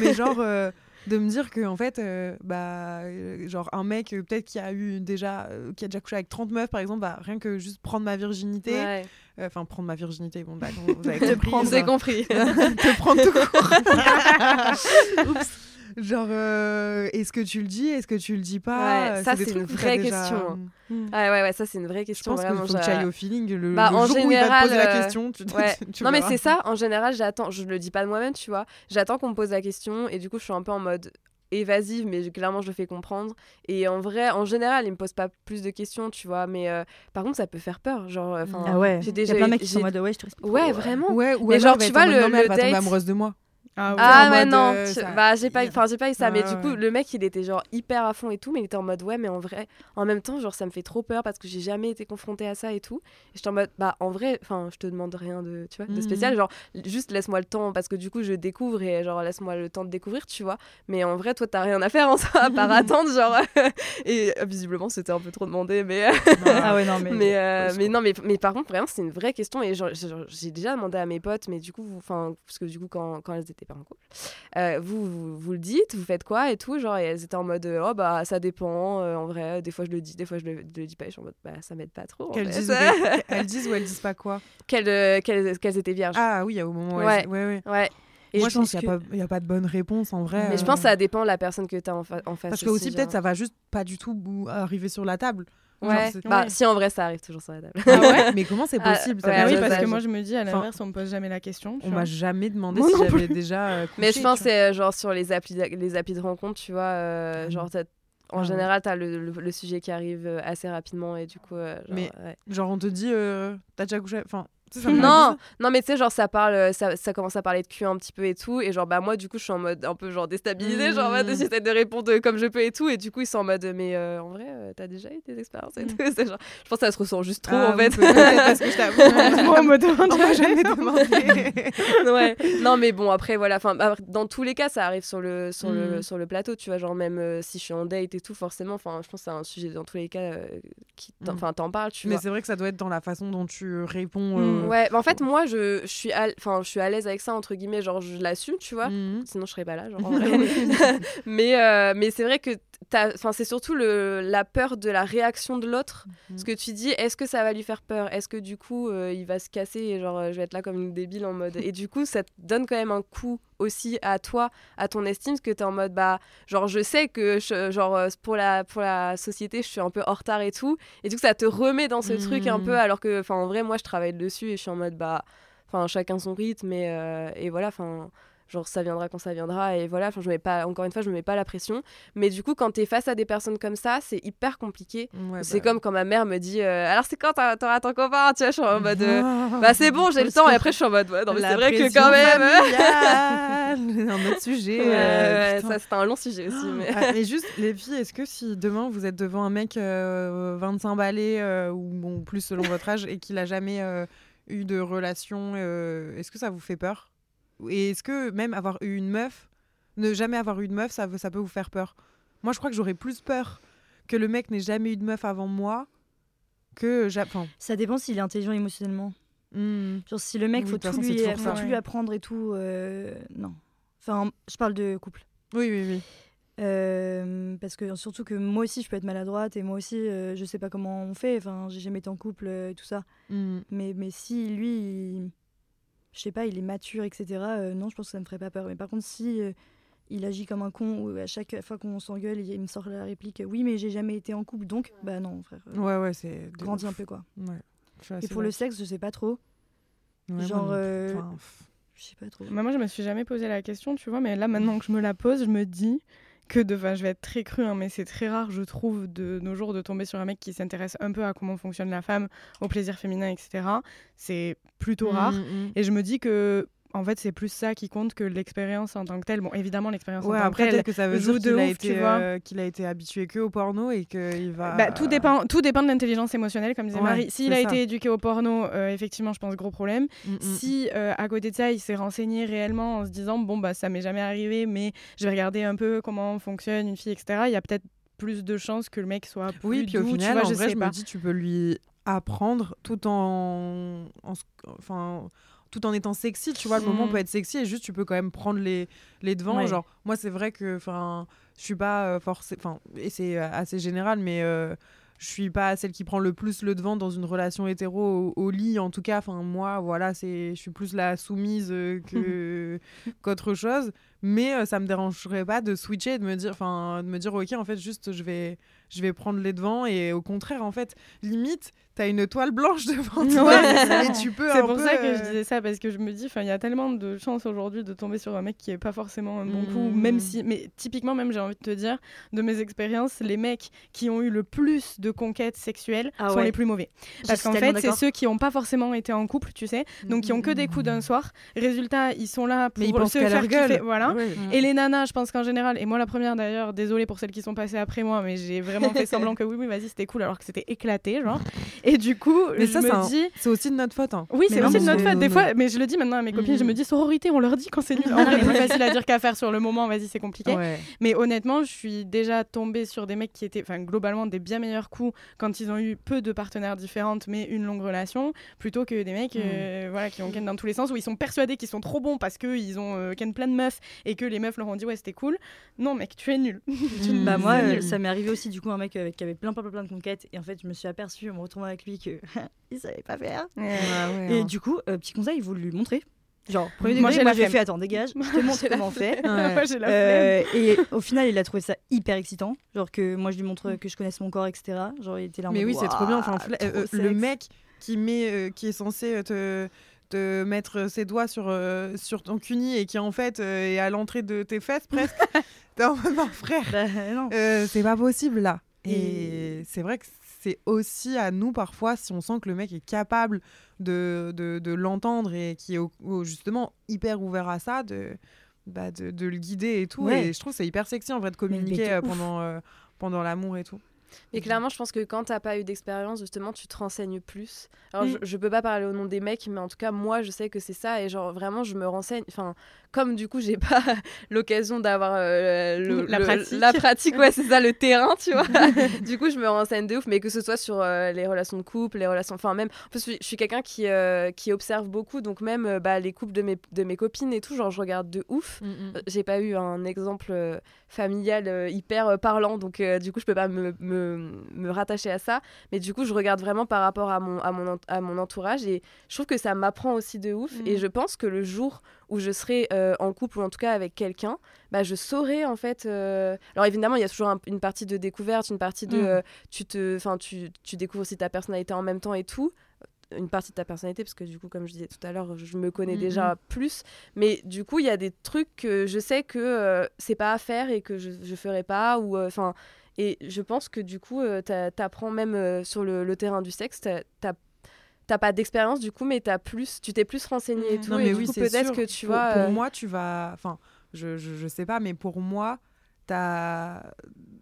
Mais genre. euh, de me dire que en fait euh, bah euh, genre un mec euh, peut-être qui a eu déjà euh, qui a déjà couché avec 30 meufs par exemple bah, rien que juste prendre ma virginité Ouais. euh, enfin prendre ma virginité bon d'accord vous avez [LAUGHS] Te compris, prendre, compris. [LAUGHS] te prendre tout court. [LAUGHS] Oups. Genre, euh, est-ce que tu le dis Est-ce que tu le dis pas Ouais, Euh, ça, c'est une vraie déjà- question, hein. Mm. Ah ouais, ouais, ça c'est une vraie Je question. pense qu'il vraiment, faut que ailles au feeling. Le, Bah, le en jour où il va te poser la euh, question, tu, Ouais. [LAUGHS] tu non mais c'est ça, en général j'attends, je le dis pas de moi-même, tu vois, j'attends qu'on me pose la question et du coup je suis un peu en mode évasive mais clairement je le fais comprendre et en vrai en général il me pose pas plus de questions tu vois mais euh, par contre ça peut faire peur genre enfin Ah ouais, j'ai il y déjà a plein de mecs qui sont en mode ouais, je te respecte. ouais vraiment Ouais, ou Mais genre, tu vois, le- non, mais elle le date- amoureuse de moi. Ah ouais. ah ouais mode, non euh, tu- ça- bah j'ai pas enfin j'ai pas eu ça Ah mais ouais, du coup le mec il était genre hyper à fond et tout mais il était en mode ouais mais en vrai en même temps genre ça me fait trop peur parce que j'ai jamais été confrontée à ça et tout et j'étais en mode bah en vrai enfin je te demande rien de tu vois de Mhm. spécial genre juste laisse-moi le temps parce que du coup je découvre et genre laisse-moi le temps de découvrir tu vois mais en vrai toi t'as rien à faire en ça à part [LAUGHS] attendre genre [LAUGHS] et euh, visiblement c'était un peu trop demandé mais Ah ouais, non, mais. mais, euh, mais non, mais, mais par contre, vraiment, c'est une vraie question. Et genre, j'ai déjà demandé à mes potes, mais du coup, enfin, parce que du coup, quand, quand elles étaient pas en couple, euh, vous, vous, vous le dites, vous faites quoi et tout. Genre, et elles étaient en mode, euh, oh bah, ça dépend. euh, en vrai, des fois, je le dis, des fois, je le, je le dis pas. Et je suis en mode, bah, ça m'aide pas trop. Qu'elles disent, [LAUGHS] elles disent ou elles disent pas quoi? Qu'elles, euh, qu'elles, qu'elles étaient vierges. Ah oui, au moment où Ouais. elles- ouais, ouais. Ouais. Et Moi, je je pense pense qu'il n'y a, a pas de bonne réponse en vrai. Mais je pense que ça dépend de la personne que tu as en, fa- en face. Parce que aussi, peut-être, ça va juste pas du tout arriver sur la table. Ouais. Bah, Ouais. si en vrai, ça arrive toujours sur la table. Ah ouais [LAUGHS] Mais comment c'est Ah, possible ça oui, parce que moi je me dis à Enfin, l'inverse, on me pose jamais la question. On m'a jamais demandé Moi si j'avais déjà. euh, [LAUGHS] Mais je couché, pense c'est genre sur les applis, les applis de rencontre, tu vois, euh, Ah genre t'as- en Ah général, tu as le, le- le sujet qui arrive euh, assez rapidement et du coup. euh, genre, Mais- ouais. Genre, on te dit, euh, t'as déjà couché. Enfin, Non, non, mais tu sais, genre ça parle, euh, ça, ça commence à parler de cul un petit peu et tout, et genre bah moi du coup je suis en mode un peu genre déstabilisée, genre en mode, Mm. j'essaie de répondre comme je peux et tout, et du coup ils sont en mode mais euh, en vrai euh, t'as déjà eu des expériences et Mm. tout, [LAUGHS] genre, je pense que ça se ressent juste trop Ah en fait. parce que je t'avoue. [LAUGHS] Moi, on me demande On m'a jamais. [LAUGHS] demandé. ouais. Non, mais bon, après, voilà. Enfin, bah, dans tous les cas, ça arrive sur le, sur le, Mhm. sur le plateau, tu vois. Genre, même euh, si je suis en date et tout, forcément, enfin, je pense que c'est un sujet dans tous les cas euh, qui t'en Mhm. enfin, t'en parles, tu Mais vois. c'est vrai que ça doit être dans la façon dont tu réponds. Mm. Ouais, bah, en fait, moi, je, je suis à, je suis à l'aise avec ça, entre guillemets. Genre, je l'assume, tu vois. mhm. Sinon, je serais pas là, genre, en [LAUGHS] vrai. [LAUGHS] mais, euh, mais c'est vrai que enfin, c'est surtout le, la peur de la réaction de l'autre. Mhm. Ce que tu dis, est-ce que ça va lui faire peur? Est-ce que du coup, euh, il va se casser et genre, euh, je vais être là comme une débile en mode? [LAUGHS] Et du coup, ça te donne quand même un coup aussi à toi, à ton estime, parce que t'es en mode, bah, genre, je sais que, je- genre, euh, pour la, pour la société, je suis un peu en retard et tout. Et du coup, ça te remet dans ce truc un peu, alors que, enfin, en vrai, moi, je travaille dessus et je suis en mode, bah, enfin, chacun son rythme et, euh, et voilà, enfin genre ça viendra quand ça viendra et voilà enfin je mets pas encore une fois je me mets pas la pression. Mais du coup quand tu es face à des personnes comme ça c'est hyper compliqué. Ouais, c'est bah, comme quand ma mère me dit euh, alors c'est quand t'auras ton copain tu vois je suis en mode euh, Ah, [LAUGHS] bah c'est bon j'ai le temps. et après je suis en mode ouais non mais c'est vrai que quand même. [LAUGHS] un autre sujet. Euh, ça c'est un long sujet aussi [GASPS] mais Ah, mais juste, les filles, est-ce que si demain vous êtes devant un mec euh, 25 balais ou bon, plus selon votre âge et qu'il a jamais eu de relation, est-ce que ça vous fait peur? Et est-ce que même avoir eu une meuf, ne jamais avoir eu de meuf, ça, peut vous faire peur? Moi, je crois que j'aurais plus peur que le mec n'ait jamais eu de meuf avant moi que. j'a- Enfin, Ça dépend s'il est intelligent émotionnellement. Genre si le mec, Oui, faut tout façon, lui, toujours faut ça. tout Ouais. lui apprendre et tout. euh, non. Enfin, je parle de couple. Oui, oui, oui. Euh, parce que surtout que moi aussi je peux être maladroite et moi aussi euh, je sais pas comment on fait enfin j'ai jamais été en couple euh, et tout ça Hmm. mais mais si lui il- je sais pas il est mature etc euh, non je pense que ça me ferait pas peur. Mais par contre si euh, il agit comme un con ou à chaque fois qu'on s'engueule il, il me sort la réplique oui mais j'ai jamais été en couple donc bah non frère. Euh, Ouais, ouais, c'est. grandis un peu quoi. Ouais. Et pour le sexe je sais pas trop. Ouais, genre, euh, Enfin, je sais pas trop. Bah, moi, je me suis jamais posé la question, tu vois, mais là, maintenant que je me la pose, je me dis que, de, enfin, je vais être très crue, hein, mais c'est très rare, je trouve, de nos jours, de tomber sur un mec qui s'intéresse un peu à comment fonctionne la femme, au plaisir féminin, etc. C'est plutôt rare. Mm, mm. Et je me dis que, en fait, c'est plus ça qui compte que l'expérience en tant que telle. Bon, évidemment, l'expérience Ouais, en tant après que peut-être telle. que ça veut dire qu'il a, été, euh, qu'il a été habitué que au porno et qu'il va. Bah, tout, dépend, tout dépend de l'intelligence émotionnelle, comme disait Ouais, Marie. S'il a ça. été éduqué au porno, euh, effectivement, je pense gros problème. Mm, mm. Si euh, à côté de ça, il s'est renseigné réellement en se disant bon bah ça m'est jamais arrivé, mais je vais regarder un peu comment fonctionne une fille, etc. Il y a peut-être plus de chances que le mec soit plus Oui, puis au doux, final, tu vois, en je vrai, sais je pas. me dis, tu peux lui apprendre tout en, en enfin, tout en étant sexy. Tu vois, le moment peut être sexy et juste tu peux quand même prendre les, les devants. Ouais. Genre, moi, c'est vrai que, enfin, je suis pas forcée, enfin, et c'est euh, assez général, mais euh, je suis pas celle qui prend le plus le devant dans une relation hétéro au, au lit. En tout cas, enfin, moi, voilà, c'est, je suis plus la soumise euh, que [LAUGHS] qu'autre chose. Mais euh, ça me dérangerait pas de switcher et de me dire, enfin, de me dire, ok, en fait, juste, je vais, je vais prendre les devants et au contraire, en fait, limite, t'as une toile blanche [LAUGHS] devant toi Ouais, et tu peux C'est pour peu, ça que euh, je disais ça parce que je me dis, enfin, il y a tellement de chances aujourd'hui de tomber sur un mec qui est pas forcément un bon coup, Mm. même si, mais typiquement même j'ai envie de te dire, de mes expériences, les mecs qui ont eu le plus de conquêtes sexuelles Ah sont ouais. les plus mauvais. Parce qu'en fait, c'est ceux qui n'ont pas forcément été en couple, tu sais, donc qui ont que des coups d'un soir. Résultat, ils sont là pour mais ils pensent se faire leur gueule. kiffer, voilà. Ouais. Et les nanas, je pense qu'en général, et moi la première d'ailleurs, désolée pour celles qui sont passées après moi, mais j'ai vraiment fait semblant que oui, oui, vas-y, c'était cool, alors que c'était éclaté, genre. [LAUGHS] Et du coup, Mais je ça, me un- dis. C'est aussi de notre faute. hein. Oui, c'est aussi de notre faute. Des fois, mais je le dis maintenant à mes copines, je me Mhm. dis sororité, on leur dit quand c'est nul. En vrai, plus facile à dire qu'à faire sur le moment, vas-y, c'est compliqué. Ouais. Mais honnêtement, je suis déjà tombée sur des mecs qui étaient, enfin, globalement, des bien meilleurs coups quand ils ont eu peu de partenaires différentes, mais une longue relation, plutôt que des mecs, euh, voilà, qui ont ken dans tous les sens, où ils sont persuadés qu'ils sont trop bons parce qu'ils ont euh, ken plein de meufs et que les meufs leur ont dit ouais, c'était cool. Non, mec, tu es nul. [LAUGHS] Mm. Bah moi, euh, ça m'est arrivé aussi du coup un mec euh, qui avait plein plein plein, plein de conquêtes et en fait je me suis aperçue en me retrouvant avec lui que [LAUGHS] il savait pas faire. Ouais, ouais, Et hein. du coup, euh, petit conseil, il faut lui montrer. Genre, premier Moi, degré, j'ai moi, la je lui ai flemme. fait attends, dégage, [LAUGHS] je te montre comment on fait. Ouais. Moi, j'ai la flemme. Euh, et au final, il a trouvé ça hyper excitant. Genre que moi je lui montre que je connaisse mon corps, etc. Genre il était là en Mais mode, oui, c'est trop bien. Enfin, trop euh, le mec qui met, euh, qui est censé euh, te te mettre ses doigts sur, euh, sur ton cuni et qui en fait euh, est à l'entrée de tes fesses presque. [LAUGHS] T'es en mode non, frère, Bah, euh, c'est pas possible là. Et, Et- c'est vrai que c'est aussi à nous parfois, si on sent que le mec est capable de, de, de l'entendre et qui est au- au- justement hyper ouvert à ça, de, bah, de, de le guider et tout. Ouais. Et je trouve que c'est hyper sexy en vrai de communiquer pendant, pendant l'amour et tout. Mais clairement, je pense que quand t'as pas eu d'expérience, justement, tu te renseignes plus. Alors, Mm. je, je peux pas parler au nom des mecs, mais en tout cas, moi, je sais que c'est ça. Et genre, vraiment, je me renseigne. Enfin, comme du coup, j'ai pas [LAUGHS] l'occasion d'avoir euh, le- La le- pratique. la pratique, ouais, c'est ça, le terrain, tu vois. [LAUGHS] du coup, je me renseigne de ouf, mais que ce soit sur euh, les relations de couple, les relations. Enfin, même. En plus, je suis- quelqu'un qui, euh, qui observe beaucoup, donc même bah, les couples de mes, de mes copines et tout, genre, je regarde de ouf. Euh, J'ai pas eu un exemple familial hyper parlant, donc du coup je peux pas me, me, me rattacher à ça. Mais du coup je regarde vraiment par rapport à mon, à mon, ent- à mon entourage et je trouve que ça m'apprend aussi de ouf. Et je pense que le jour où je serai euh, en couple ou en tout cas avec quelqu'un, bah, je saurai en fait. euh, Alors évidemment il y a toujours un- une partie de découverte, une partie de. Mhm. euh, tu, te, enfin tu, tu découvres aussi ta personnalité en même temps et tout. une partie de ta personnalité, parce que du coup, comme je disais tout à l'heure, je me connais Mhm. déjà plus. Mais du coup, il y a des trucs que je sais que c'est pas à faire et que je, je ferai pas. Ou enfin, et je pense que du coup, t'a- t'apprends même sur le, le terrain du sexe, t'as- t'as pas d'expérience du coup, mais t'as plus, tu t'es plus renseigné et Mhm. tout. Non, mais oui, peut-être que tu pour, vois. Pour euh, moi, tu vas. Enfin, je, je, je sais pas, mais pour moi, t'as.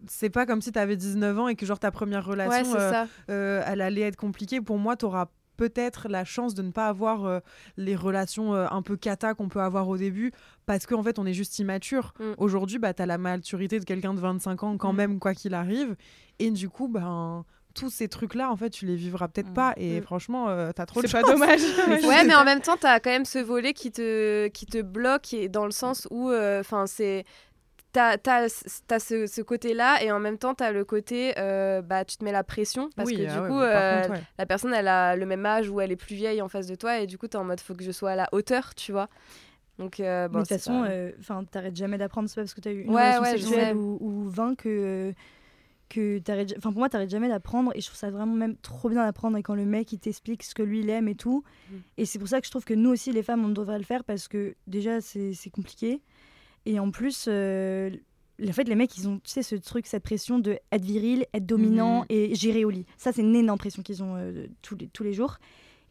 C'est pas comme si t'avais 19 ans et que, genre, ta première ouais, relation, c'est euh, ça. euh, elle allait être compliquée. Pour moi, t'auras peut-être la chance de ne pas avoir euh, les relations euh, un peu cata qu'on peut avoir au début parce qu'en fait on est juste immature. Mm. Aujourd'hui, bah, tu as la maturité de quelqu'un de 25 ans quand Mm. même quoi qu'il arrive et du coup ben tous ces trucs là en fait tu les vivras peut-être Mm. pas et Mm. franchement euh, t'as trop de C'est pas chance. dommage. [LAUGHS] Ouais, mais en même temps, tu as quand même ce volet qui te, qui te bloque et dans le sens où, enfin, c'est. T'as as, ce, ce côté-là et en même temps, tu as le côté, euh, bah, tu te mets la pression parce Oui, que ah du ouais, coup, euh, contre, ouais. la personne, elle a le même âge ou elle est plus vieille en face de toi et du coup, tu es en mode, faut que je sois à la hauteur, tu vois. Donc, euh, bon, Mais de toute façon, pas- euh, enfin, t'arrêtes jamais d'apprendre. C'est pas parce que t'as eu une Ouais, relation sexuelle ou, ou 20 que que t'arrêtes. Enfin, pour moi, t'arrêtes jamais d'apprendre. Et je trouve ça vraiment même trop bien d'apprendre. Et quand le mec il t'explique ce que lui il aime et tout. Mm. Et c'est pour ça que je trouve que nous aussi, les femmes, on devrait le faire parce que déjà, c'est compliqué. Et en plus. euh, en fait, les mecs, ils ont, tu sais, ce truc, cette pression de être viril, être dominant Mhm. et gérer au lit. Ça, c'est une énorme pression qu'ils ont euh, tous, les, tous les jours.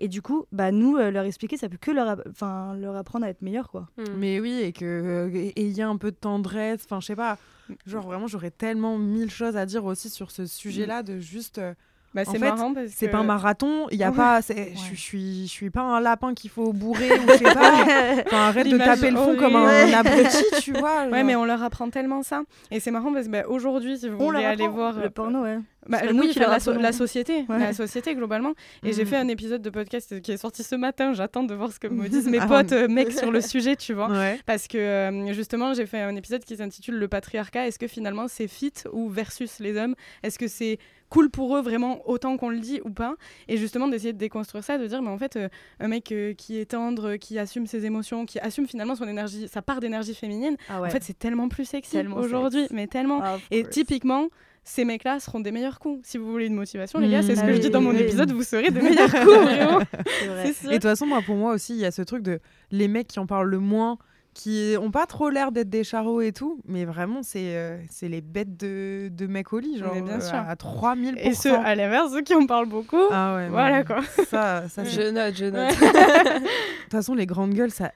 Et du coup, bah, nous, euh, leur expliquer, ça peut que leur, enfin, leur apprendre à être meilleur, quoi. Mm. Mais oui, et que euh, et- et il y a un peu de tendresse. Enfin, je sais pas. Genre vraiment, j'aurais tellement mille choses à dire aussi sur ce sujet-là de juste. euh, Bah, c'est marrant parce c'est que- pas un marathon. Il y a Ouais. pas. c'est- Je suis- je suis, je suis pas un lapin qu'il faut bourrer ou je sais pas. [LAUGHS] Enfin, arrête de taper le fond comme un horrible. [LAUGHS] abruti, tu vois. Ouais, mais on leur apprend tellement ça. Et c'est marrant parce que bah, aujourd'hui, si vous On voulez aller voir. le porno, ouais. Bah, oui, enfin, la, so- la société, Ouais. la société globalement. Et j'ai Mhm. fait un épisode de podcast qui est sorti ce matin. J'attends de voir ce que me disent [LAUGHS] mes Ah, potes euh, mecs sur le [LAUGHS] sujet, tu vois. Ouais. Parce que euh, justement, j'ai fait un épisode qui s'intitule Le patriarcat. Est-ce que finalement c'est fit ou versus les hommes? Est-ce que c'est cool pour eux vraiment autant qu'on le dit ou pas? Et justement d'essayer de déconstruire ça, de dire mais en fait euh, un mec euh, qui est tendre, qui assume ses émotions, qui assume finalement son énergie, sa part d'énergie féminine, Ah ouais. en fait c'est tellement plus sexy aujourd'hui, mais tellement. Ah, Et typiquement, ces mecs-là seront des meilleurs coups. Si vous voulez une motivation, les gars, c'est ce que Ah je dis dans mon oui, oui. épisode, vous serez des [LAUGHS] meilleurs coups, vraiment. C'est [LAUGHS] vrai. C'est sûr. Et de toute façon, moi, pour moi aussi, il y a ce truc de les mecs qui en parlent le moins, qui ont pas trop l'air d'être des charros et tout, mais vraiment, c'est euh, c'est les bêtes de, de mecs au lit, genre Mais bien euh, sûr. à 3000 Et ceux, à l'inverse, ceux qui en parlent beaucoup, Ah ouais, voilà quoi. Ça, ça [LAUGHS] Je note, je note. De toute façon, les grandes gueules, ça.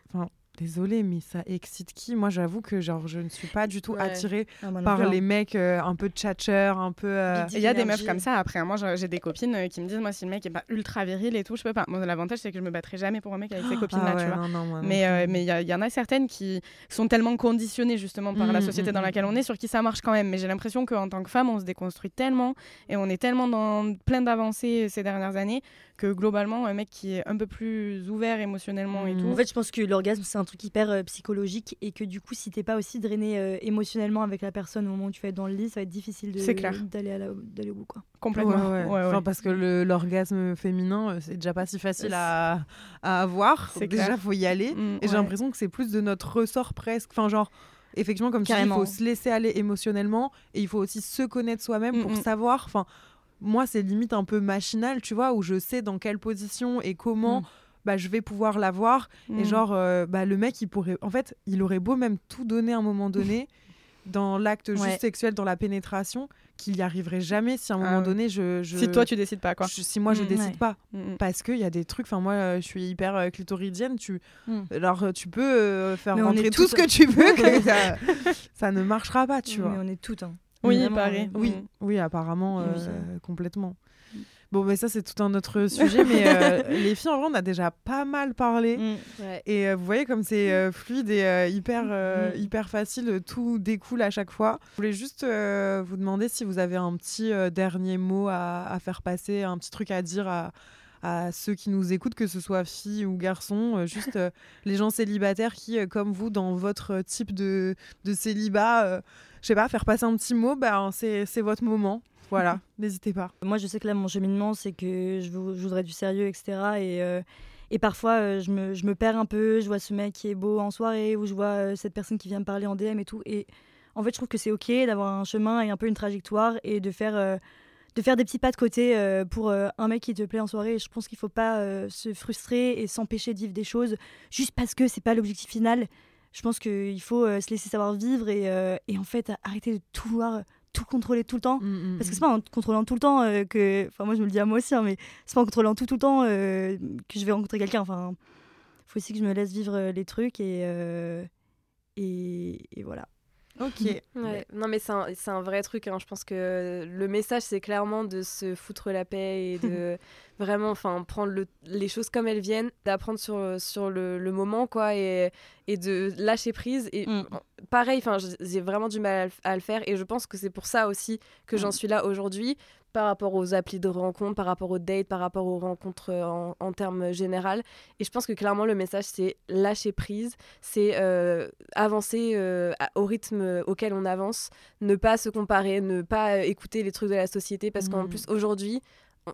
Enfin, désolé, mais ça excite qui? Moi, j'avoue que genre, je ne suis pas du tout Ouais. attirée Ah, non par plus, hein. les mecs euh, un peu tchatcheurs, un peu. euh. Il y a des meufs comme ça. Après, moi, j'ai des copines euh, qui me disent, moi, si le mec est pas ultra viril et tout, je peux pas. Moi, l'avantage, c'est que je me battrai jamais pour un mec avec ces copines-là, ah tu ouais, vois. non, non, moi non Mais euh, mais il y, a- il y en a certaines qui sont tellement conditionnées justement par la Mm, société mm, dans mm. laquelle on est, sur qui ça marche quand même. Mais j'ai l'impression qu'en tant que femme, on se déconstruit tellement et on est tellement dans plein d'avancées ces dernières années que globalement, un mec qui est un peu plus ouvert émotionnellement et Mm. tout. En fait, je pense que l'orgasme, c'est un truc hyper euh, psychologique et que du coup, si t'es pas aussi drainé euh, émotionnellement avec la personne au moment où tu vas être dans le lit, ça va être difficile d'aller à la- d'aller au bout. Quoi. complètement. Ouais, ouais. Ouais, ouais. Enfin, parce que l'orgasme féminin, euh, c'est déjà pas si facile à, à avoir. C'est Déjà, clair. faut y aller. Mm, Et j'ai l'impression que c'est plus de notre ressort presque. Enfin, genre, effectivement, comme tu dis, il Carrément. faut se laisser aller émotionnellement et il faut aussi se connaître soi-même Mm, pour mm. savoir. Enfin, moi, c'est limite un peu machinal, tu vois, où je sais dans quelle position et comment. Mm. Bah, je vais pouvoir l'avoir Mm. et genre euh, bah, le mec il pourrait en fait il aurait beau même tout donner à un moment donné [LAUGHS] dans l'acte juste sexuel dans la pénétration qu'il y arriverait jamais si à un Ah moment donné je, je- Si toi, tu décides pas, quoi. je- si moi je Mm, décide ouais. pas Mm, mm. parce qu'il y a des trucs enfin moi euh, je suis hyper euh, clitoridienne tu Mm. alors tu peux faire Mais rentrer est tout ce que tu veux [LAUGHS] que ça, ça ne marchera pas tu Mais vois on est toutes. hein. Oui, euh, oui Mm. oui. Apparemment Oui, euh, complètement. Bon mais ça c'est tout un autre [LAUGHS] sujet mais euh, les filles en vrai on a déjà pas mal parlé. Mm. Ouais. Et euh, vous voyez comme c'est euh, fluide et hyper, hyper facile, tout découle à chaque fois. Je voulais juste vous demander si vous avez un petit dernier mot à, à faire passer, un petit truc à dire à, à ceux qui nous écoutent, que ce soit filles ou garçons, euh, juste euh, les gens célibataires qui, euh, comme vous, dans votre type de, de célibat, je sais pas, faire passer un petit mot, ben, c'est c'est votre moment. Voilà, [LAUGHS] n'hésitez pas. Moi, je sais que là, mon cheminement, c'est que je, je voudrais du sérieux, etc. Et, et parfois, je, me, je me perds un peu. Je vois ce mec qui est beau en soirée, ou je vois cette personne qui vient me parler en DM et tout. Et en fait, je trouve que c'est OK d'avoir un chemin et un peu une trajectoire et de faire. De faire des petits pas de côté euh, pour euh, un mec qui te plaît en soirée. Je pense qu'il faut pas euh, se frustrer et s'empêcher de vivre des choses juste parce que c'est pas l'objectif final. Je pense qu'il faut se laisser savoir vivre et, et en fait arrêter de tout vouloir tout contrôler tout le temps. Mm, Parce que c'est pas en contrôlant tout le temps que. Enfin, moi je me le dis à moi aussi, hein, mais c'est pas en contrôlant tout, tout le temps que je vais rencontrer quelqu'un. Enfin, faut aussi que je me laisse vivre les trucs et. et, et voilà. Ok. Ouais. Non, mais c'est un, vrai truc. hein. Je pense que le message, c'est clairement de se foutre la paix et de [LAUGHS] vraiment enfin, prendre le- les choses comme elles viennent, d'apprendre sur, sur le, le moment, quoi, et, et de lâcher prise. Et Mm. pareil, j'ai vraiment du mal à le, à le faire. Et je pense que c'est pour ça aussi que j'en Mm. suis là aujourd'hui, par rapport aux applis de rencontres, par rapport aux dates, par rapport aux rencontres euh, en, en termes général. Et je pense que clairement, le message, c'est lâcher prise, c'est euh, avancer euh, au rythme auquel on avance, ne pas se comparer, ne pas écouter les trucs de la société, parce qu'en Mhm. plus, aujourd'hui,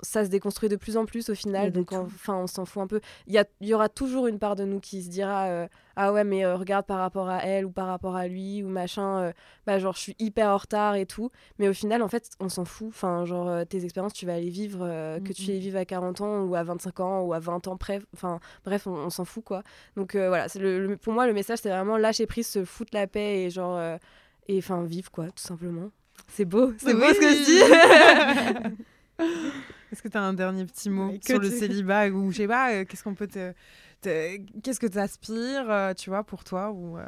ça se déconstruit de plus en plus au final, donc enfin on s'en fout un peu. Il y, a- y aura toujours une part de nous qui se dira euh, ah ouais mais euh, regarde par rapport à elle ou par rapport à lui ou machin, euh, bah genre je suis hyper en retard et tout, mais au final en fait on s'en fout. Enfin genre euh, tes expériences tu vas les vivre que tu les vives à 40 ans ou à 25 ans ou à 20 ans près, enfin bref on, on s'en fout quoi. Donc voilà le, le- pour moi le message c'est vraiment lâcher prise, se foutre la paix et genre et enfin vivre quoi tout simplement. C'est beau, c'est beau ce que je dis. [LAUGHS] Est-ce que tu as un dernier petit mot sur le célibat ou je sais pas, euh, qu'est-ce qu'on peut te, te- qu'est-ce que tu aspires, tu vois, pour toi ou euh,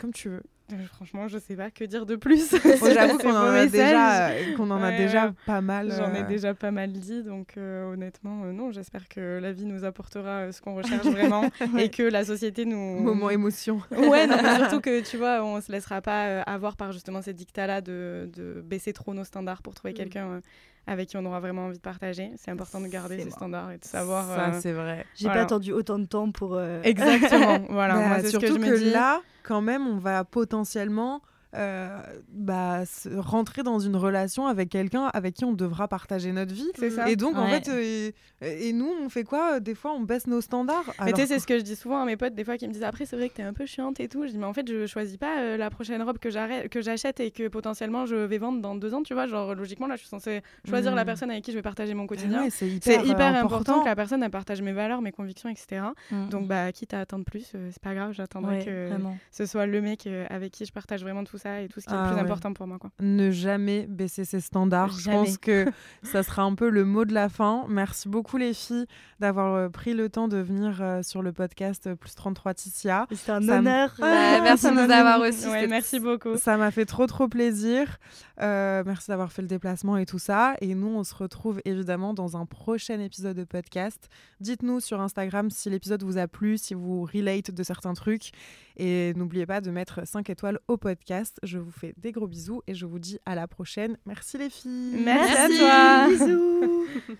comme tu veux. Euh, franchement, je sais pas que dire de plus. Bon, [LAUGHS] J'avoue qu'on en a déjà, euh, qu'on en a Ouais, déjà ouais. pas mal. J'en ai euh, déjà pas mal dit, donc euh, honnêtement, euh, non, j'espère que la vie nous apportera euh, ce qu'on recherche vraiment [LAUGHS] et que la société nous... Moment émotion. Ouais, non, mais surtout [LAUGHS] que tu vois, on se laissera pas euh, avoir par justement ces dictats-là de, de baisser trop nos standards pour trouver Mm. quelqu'un euh, avec qui on aura vraiment envie de partager. C'est important de garder ces standards et de savoir. Ça, euh, c'est vrai. J'ai Voilà. pas attendu autant de temps pour. euh, Exactement, voilà. [LAUGHS] Bah, moi, c'est ce surtout que je me que dis. là, quand même, on va potentiellement euh, bah, se- rentrer dans une relation avec quelqu'un avec qui on devra partager notre vie. C'est ça. Et donc, en fait, euh, et, et nous, on fait quoi Des fois, on baisse nos standards. Mais tu sais, c'est ce que je dis souvent à mes potes, des fois, qui me disent après, c'est vrai que t'es un peu chiante et tout. Je dis, mais en fait, je choisis pas euh, la prochaine robe que j'arrête- que j'achète et que potentiellement je vais vendre dans deux ans, tu vois. Genre, logiquement, là, je suis censée choisir la Mm. personne avec qui je vais partager mon Ah quotidien. ouais, c'est C'est hyper, hyper euh, important. que la personne elle partage mes valeurs, mes convictions, etc. mm. Donc, bah, quitte à attendre plus, euh, c'est pas grave, j'attendrai Ouais, que vraiment. ce soit le mec euh, avec qui je partage vraiment tout ça et tout ce qui est Ah le plus ouais. important pour moi. Quoi. ne jamais baisser ses standards. Je pense que [LAUGHS] ça sera un peu le mot de la fin. Merci beaucoup les filles d'avoir euh, pris le temps de venir euh, sur le podcast euh, Plus 33 Ticia. C'est un Ça honneur. Ouais, merci de nous avoir reçus. Ouais, c'était- merci beaucoup. Ça m'a fait trop trop plaisir. Euh, merci d'avoir fait le déplacement et tout ça. Et nous, on se retrouve évidemment dans un prochain épisode de podcast. Dites-nous sur Instagram si l'épisode vous a plu, si vous relate de certains trucs. Et n'oubliez pas de mettre 5 étoiles au podcast. Je vous fais des gros bisous et je vous dis à la prochaine. Merci les filles. Merci, Merci. à toi. Bisous. [LAUGHS]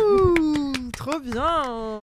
Ouh, trop bien